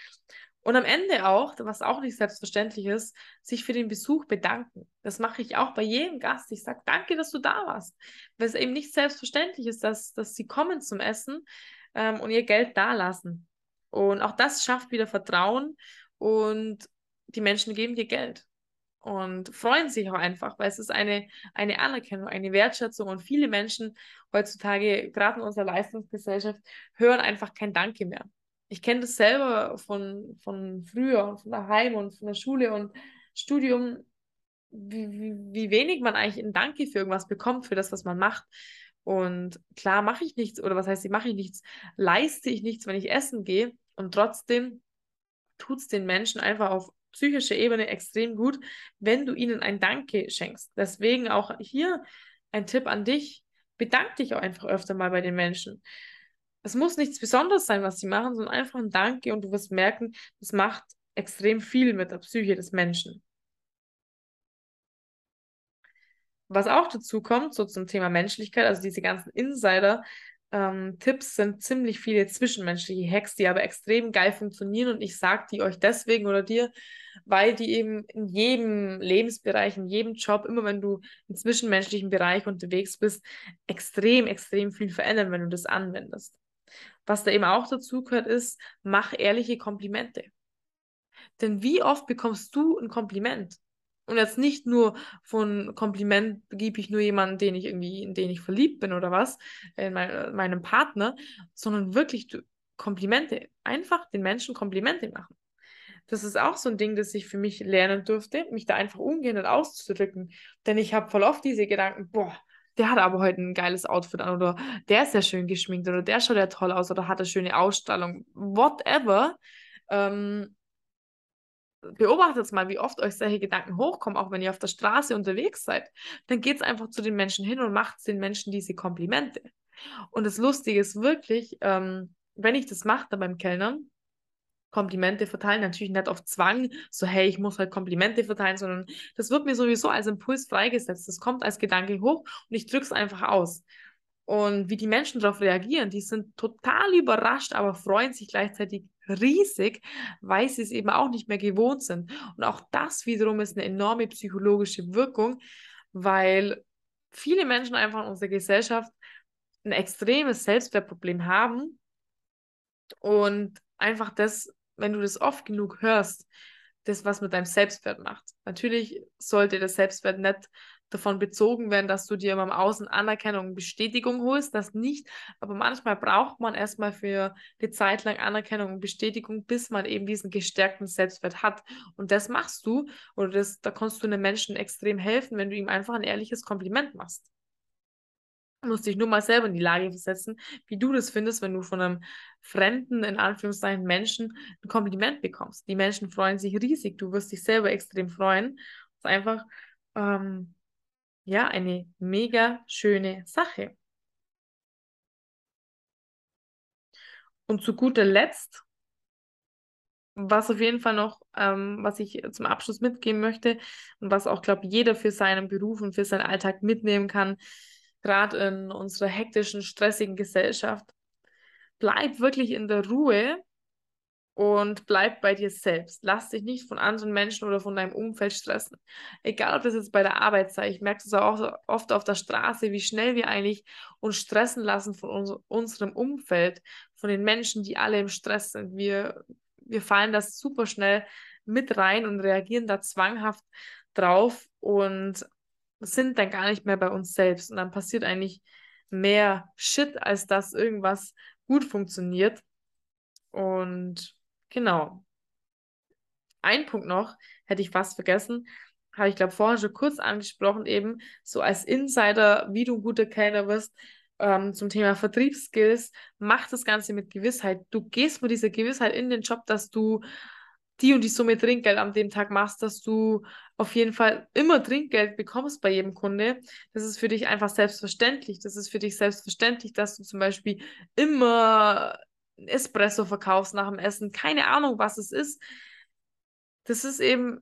Und am Ende auch, was auch nicht selbstverständlich ist, sich für den Besuch bedanken. Das mache ich auch bei jedem Gast. Ich sage, danke, dass du da warst. Weil es eben nicht selbstverständlich ist, dass, dass sie kommen zum Essen ähm, und ihr Geld da lassen. Und auch das schafft wieder Vertrauen und die Menschen geben dir Geld und freuen sich auch einfach, weil es ist eine, eine Anerkennung, eine Wertschätzung und viele Menschen heutzutage, gerade in unserer Leistungsgesellschaft, hören einfach kein Danke mehr. Ich kenne das selber von, von früher und von daheim und von der Schule und Studium, wie, wie, wenig man eigentlich ein Danke für irgendwas bekommt, für das, was man macht. Und klar mache ich nichts, oder was heißt, ich mache ich nichts, leiste ich nichts, wenn ich essen gehe. Und trotzdem tut es den Menschen einfach auf psychischer Ebene extrem gut, wenn du ihnen ein Danke schenkst. Deswegen auch hier ein Tipp an dich. Bedank dich auch einfach öfter mal bei den Menschen. Es muss nichts Besonderes sein, was sie machen, sondern einfach ein Danke und du wirst merken, das macht extrem viel mit der Psyche des Menschen. Was auch dazu kommt, so zum Thema Menschlichkeit, also diese ganzen Insider, ähm, Tipps sind ziemlich viele zwischenmenschliche Hacks, die aber extrem geil funktionieren und ich sage die euch deswegen oder dir, weil die eben in jedem Lebensbereich, in jedem Job, immer wenn du im zwischenmenschlichen Bereich unterwegs bist, extrem, extrem viel verändern, wenn du das anwendest. Was da eben auch dazu gehört, ist, mach ehrliche Komplimente. Denn wie oft bekommst du ein Kompliment? Und jetzt nicht nur von Kompliment gebe ich nur jemanden, den ich irgendwie, in den ich verliebt bin oder was, in mein, meinem Partner, sondern wirklich Komplimente. Einfach den Menschen Komplimente machen. Das ist auch so ein Ding, das ich für mich lernen durfte, mich da einfach ungehindert auszudrücken. Denn ich habe voll oft diese Gedanken, boah, der hat aber heute ein geiles Outfit an oder der ist ja schön geschminkt oder der schaut ja toll aus oder hat eine schöne Ausstellung, whatever. Ähm, beobachtet mal, wie oft euch solche Gedanken hochkommen, auch wenn ihr auf der Straße unterwegs seid. Dann geht es einfach zu den Menschen hin und macht den Menschen diese Komplimente. Und das Lustige ist wirklich, ähm, wenn ich das mache beim Kellnern, Komplimente verteilen, natürlich nicht auf Zwang, so hey, ich muss halt Komplimente verteilen, sondern das wird mir sowieso als Impuls freigesetzt. Das kommt als Gedanke hoch und ich drücke es einfach aus. Und wie die Menschen darauf reagieren, die sind total überrascht, aber freuen sich gleichzeitig riesig, weil sie es eben auch nicht mehr gewohnt sind. Und auch das wiederum ist eine enorme psychologische Wirkung, weil viele Menschen einfach in unserer Gesellschaft ein extremes Selbstwertproblem haben und einfach das, wenn du das oft genug hörst, das was mit deinem Selbstwert macht. Natürlich sollte der Selbstwert nicht davon bezogen werden, dass du dir im Außen Anerkennung und Bestätigung holst, das nicht. Aber manchmal braucht man erstmal für eine Zeit lang Anerkennung und Bestätigung, bis man eben diesen gestärkten Selbstwert hat. Und das machst du, oder das, da kannst du einem Menschen extrem helfen, wenn du ihm einfach ein ehrliches Kompliment machst. Musst dich nur mal selber in die Lage versetzen, wie du das findest, wenn du von einem fremden, in Anführungszeichen, Menschen ein Kompliment bekommst. Die Menschen freuen sich riesig, du wirst dich selber extrem freuen. Das ist einfach ähm, ja, eine mega schöne Sache. Und zu guter Letzt, was auf jeden Fall noch, ähm, was ich zum Abschluss mitgeben möchte und was auch, glaube ich, jeder für seinen Beruf und für seinen Alltag mitnehmen kann, gerade in unserer hektischen, stressigen Gesellschaft, bleib wirklich in der Ruhe und bleib bei dir selbst. Lass dich nicht von anderen Menschen oder von deinem Umfeld stressen. Egal, ob das jetzt bei der Arbeit sei. Ich merke das auch oft auf der Straße, wie schnell wir eigentlich uns stressen lassen von uns, unserem Umfeld, von den Menschen, die alle im Stress sind. Wir, wir fallen das super schnell mit rein und reagieren da zwanghaft drauf und sind dann gar nicht mehr bei uns selbst. Und dann passiert eigentlich mehr Shit, als dass irgendwas gut funktioniert. Und Genau. Ein Punkt noch, hätte ich fast vergessen, habe ich glaube vorher schon kurz angesprochen, eben so als Insider, wie du ein guter Kellner wirst, ähm, zum Thema Vertriebsskills, mach das Ganze mit Gewissheit. Du gehst mit dieser Gewissheit in den Job, dass du die und die Summe Trinkgeld an dem Tag machst, dass du auf jeden Fall immer Trinkgeld bekommst bei jedem Kunde. Das ist für dich einfach selbstverständlich. Das ist für dich selbstverständlich, dass du zum Beispiel immer Espresso verkaufst nach dem Essen, keine Ahnung, was es ist. Das ist eben,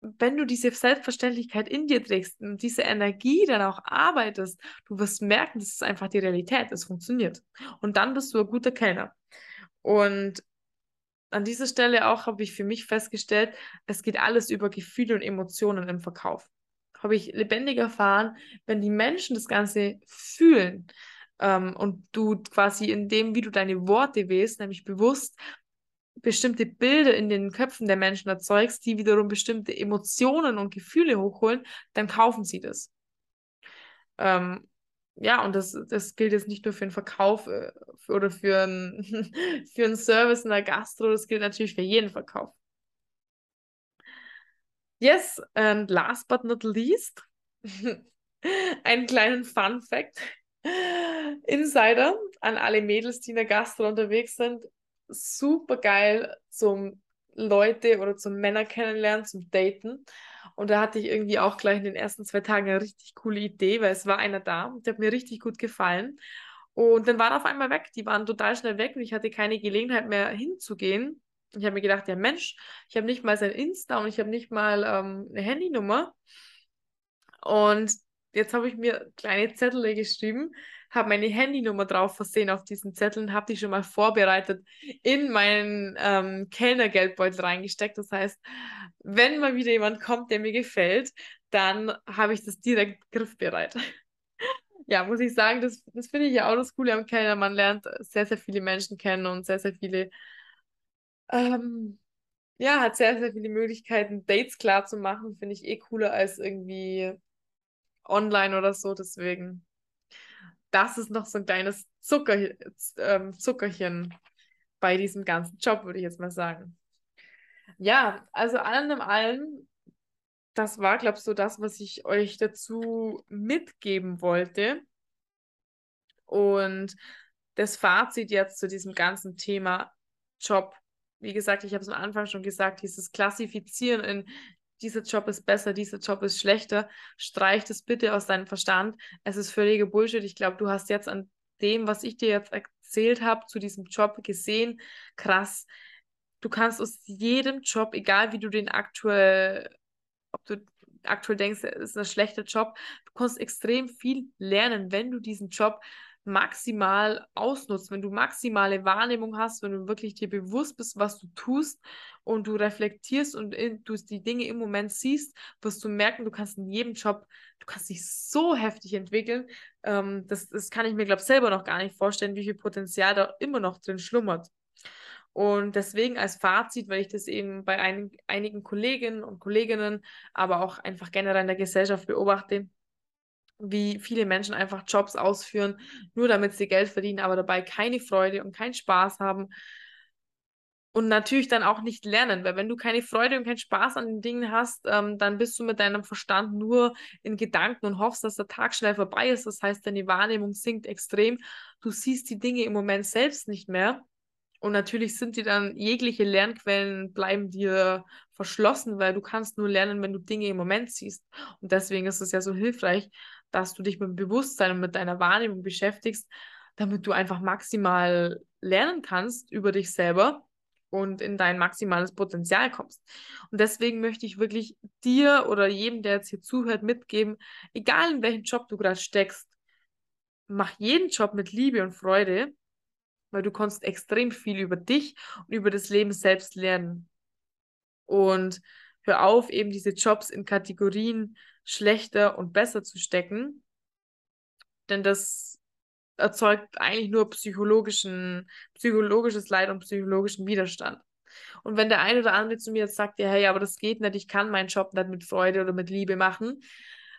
wenn du diese Selbstverständlichkeit in dir trägst und diese Energie dann auch arbeitest, du wirst merken, das ist einfach die Realität, es funktioniert. Und dann bist du ein guter Kellner. Und an dieser Stelle auch habe ich für mich festgestellt, es geht alles über Gefühle und Emotionen im Verkauf. Habe ich lebendig erfahren, wenn die Menschen das Ganze fühlen ähm, und du quasi in dem, wie du deine Worte wählst, nämlich bewusst bestimmte Bilder in den Köpfen der Menschen erzeugst, die wiederum bestimmte Emotionen und Gefühle hochholen, dann kaufen sie das. Ähm, ja, und das, das gilt jetzt nicht nur für den Verkauf äh, oder für einen, für einen Service in der Gastro, das gilt natürlich für jeden Verkauf. Yes, and last but not least, einen kleinen Fun Fact. Insider an alle Mädels, die in der Gastro unterwegs sind. Super geil zum Leute oder zum Männer kennenlernen, zum Daten. Und da hatte ich irgendwie auch gleich in den ersten zwei Tagen eine richtig coole Idee, weil es war einer da, der hat mir richtig gut gefallen. Und dann war er auf einmal weg. Die waren total schnell weg und ich hatte keine Gelegenheit mehr hinzugehen. Ich habe mir gedacht, ja Mensch, ich habe nicht mal sein Insta und ich habe nicht mal ähm, eine Handynummer. Und jetzt habe ich mir kleine Zettel geschrieben, habe meine Handynummer drauf versehen auf diesen Zetteln, habe die schon mal vorbereitet in meinen ähm, Kellnergeldbeutel reingesteckt. Das heißt, wenn mal wieder jemand kommt, der mir gefällt, dann habe ich das direkt griffbereit. ja, muss ich sagen, das, das finde ich ja auch das Coole am Kellner. Man lernt sehr, sehr viele Menschen kennen und sehr, sehr viele, ähm, ja, hat sehr, sehr viele Möglichkeiten, Dates klar zu machen. Finde ich eh cooler als irgendwie online oder so. Deswegen das ist noch so ein kleines Zucker, ähm, Zuckerchen bei diesem ganzen Job, würde ich jetzt mal sagen. Ja, also allem in allem, das war, glaube ich, so das, was ich euch dazu mitgeben wollte. Und das Fazit jetzt zu diesem ganzen Thema Job. Wie gesagt, ich habe es am Anfang schon gesagt, dieses Klassifizieren in dieser Job ist besser, dieser Job ist schlechter, streich das bitte aus deinem Verstand. Es ist völlige Bullshit. Ich glaube, du hast jetzt an dem, was ich dir jetzt erzählt habe, zu diesem Job gesehen, krass. Du kannst aus jedem Job, egal wie du den aktuell, ob du aktuell denkst, ist ein schlechter Job, du kannst extrem viel lernen, wenn du diesen Job maximal ausnutzt, wenn du maximale Wahrnehmung hast, wenn du wirklich dir bewusst bist, was du tust und du reflektierst und in, du die Dinge im Moment siehst, wirst du merken, du kannst in jedem Job, du kannst dich so heftig entwickeln. Ähm, das, das kann ich mir, glaube ich, selber noch gar nicht vorstellen, wie viel Potenzial da immer noch drin schlummert. Und deswegen als Fazit, weil ich das eben bei ein, einigen Kolleginnen und Kolleginnen, aber auch einfach generell in der Gesellschaft beobachte, wie viele Menschen einfach Jobs ausführen, nur damit sie Geld verdienen, aber dabei keine Freude und keinen Spaß haben. Und natürlich dann auch nicht lernen, weil wenn du keine Freude und keinen Spaß an den Dingen hast, ähm, dann bist du mit deinem Verstand nur in Gedanken und hoffst, dass der Tag schnell vorbei ist. Das heißt, deine Wahrnehmung sinkt extrem. Du siehst die Dinge im Moment selbst nicht mehr. Und natürlich sind dir dann jegliche Lernquellen bleiben dir verschlossen, weil du kannst nur lernen, wenn du Dinge im Moment siehst. Und deswegen ist es ja so hilfreich, dass du dich mit Bewusstsein und mit deiner Wahrnehmung beschäftigst, damit du einfach maximal lernen kannst über dich selber und in dein maximales Potenzial kommst. Und deswegen möchte ich wirklich dir oder jedem, der jetzt hier zuhört, mitgeben, egal in welchem Job du gerade steckst, mach jeden Job mit Liebe und Freude, weil du kannst extrem viel über dich und über das Leben selbst lernen. Und hör auf, eben diese Jobs in Kategorien schlechter und besser zu stecken. Denn das erzeugt eigentlich nur psychologischen, psychologisches Leid und psychologischen Widerstand. Und wenn der eine oder andere zu mir jetzt sagt, ja, hey, aber das geht nicht, ich kann meinen Job nicht mit Freude oder mit Liebe machen,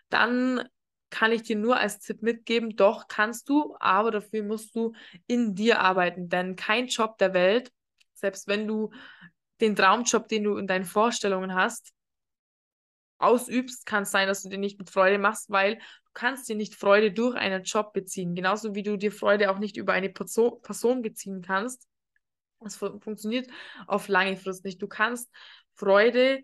dann kann ich dir nur als Tipp mitgeben, doch kannst du, aber dafür musst du in dir arbeiten, denn kein Job der Welt, selbst wenn du den Traumjob, den du in deinen Vorstellungen hast, ausübst, kann es sein, dass du den nicht mit Freude machst, weil du kannst dir nicht Freude durch einen Job beziehen. Genauso wie du dir Freude auch nicht über eine Person, Person beziehen kannst. Das fu funktioniert auf lange Frist nicht. Du kannst Freude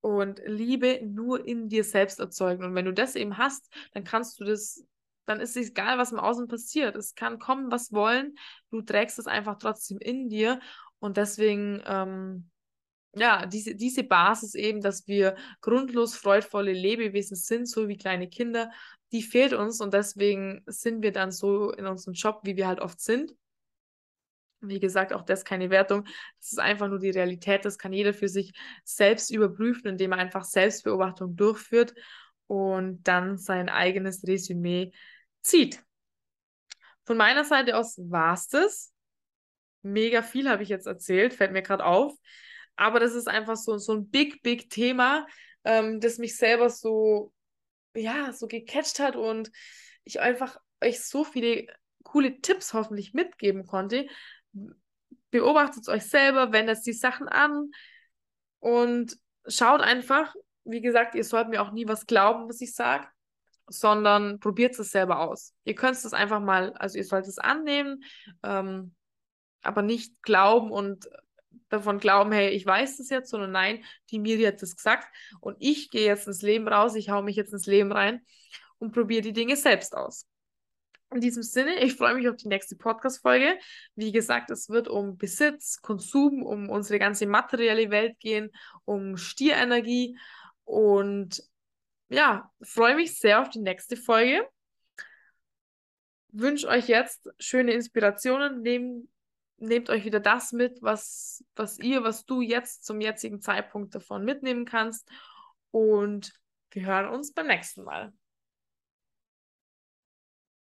und Liebe nur in dir selbst erzeugen. Und wenn du das eben hast, dann kannst du das, dann ist es egal, was im Außen passiert. Es kann kommen, was wollen. Du trägst es einfach trotzdem in dir. Und deswegen ähm, ja, diese, diese Basis eben, dass wir grundlos freudvolle Lebewesen sind, so wie kleine Kinder, die fehlt uns und deswegen sind wir dann so in unserem Job, wie wir halt oft sind. Wie gesagt, auch das keine Wertung. Das ist einfach nur die Realität. Das kann jeder für sich selbst überprüfen, indem er einfach Selbstbeobachtung durchführt und dann sein eigenes Resümee zieht. Von meiner Seite aus war es das. Mega viel habe ich jetzt erzählt, fällt mir gerade auf. Aber das ist einfach so, so ein big, big Thema, ähm, das mich selber so, ja, so gecatcht hat und ich einfach euch so viele coole Tipps hoffentlich mitgeben konnte. Beobachtet euch selber, wendet die Sachen an und schaut einfach, wie gesagt, ihr sollt mir auch nie was glauben, was ich sage, sondern probiert es selber aus. Ihr könnt es einfach mal, also ihr sollt es annehmen, ähm, aber nicht glauben und davon glauben, hey, ich weiß das jetzt, sondern nein, die Miri hat das gesagt und ich gehe jetzt ins Leben raus, ich hau mich jetzt ins Leben rein und probiere die Dinge selbst aus. In diesem Sinne, ich freue mich auf die nächste Podcast-Folge. Wie gesagt, es wird um Besitz, Konsum, um unsere ganze materielle Welt gehen, um Stierenergie und ja, freue mich sehr auf die nächste Folge. Wünsche euch jetzt schöne Inspirationen. Nehmt, nehmt euch wieder das mit, was, was ihr, was du jetzt zum jetzigen Zeitpunkt davon mitnehmen kannst. Und wir hören uns beim nächsten Mal.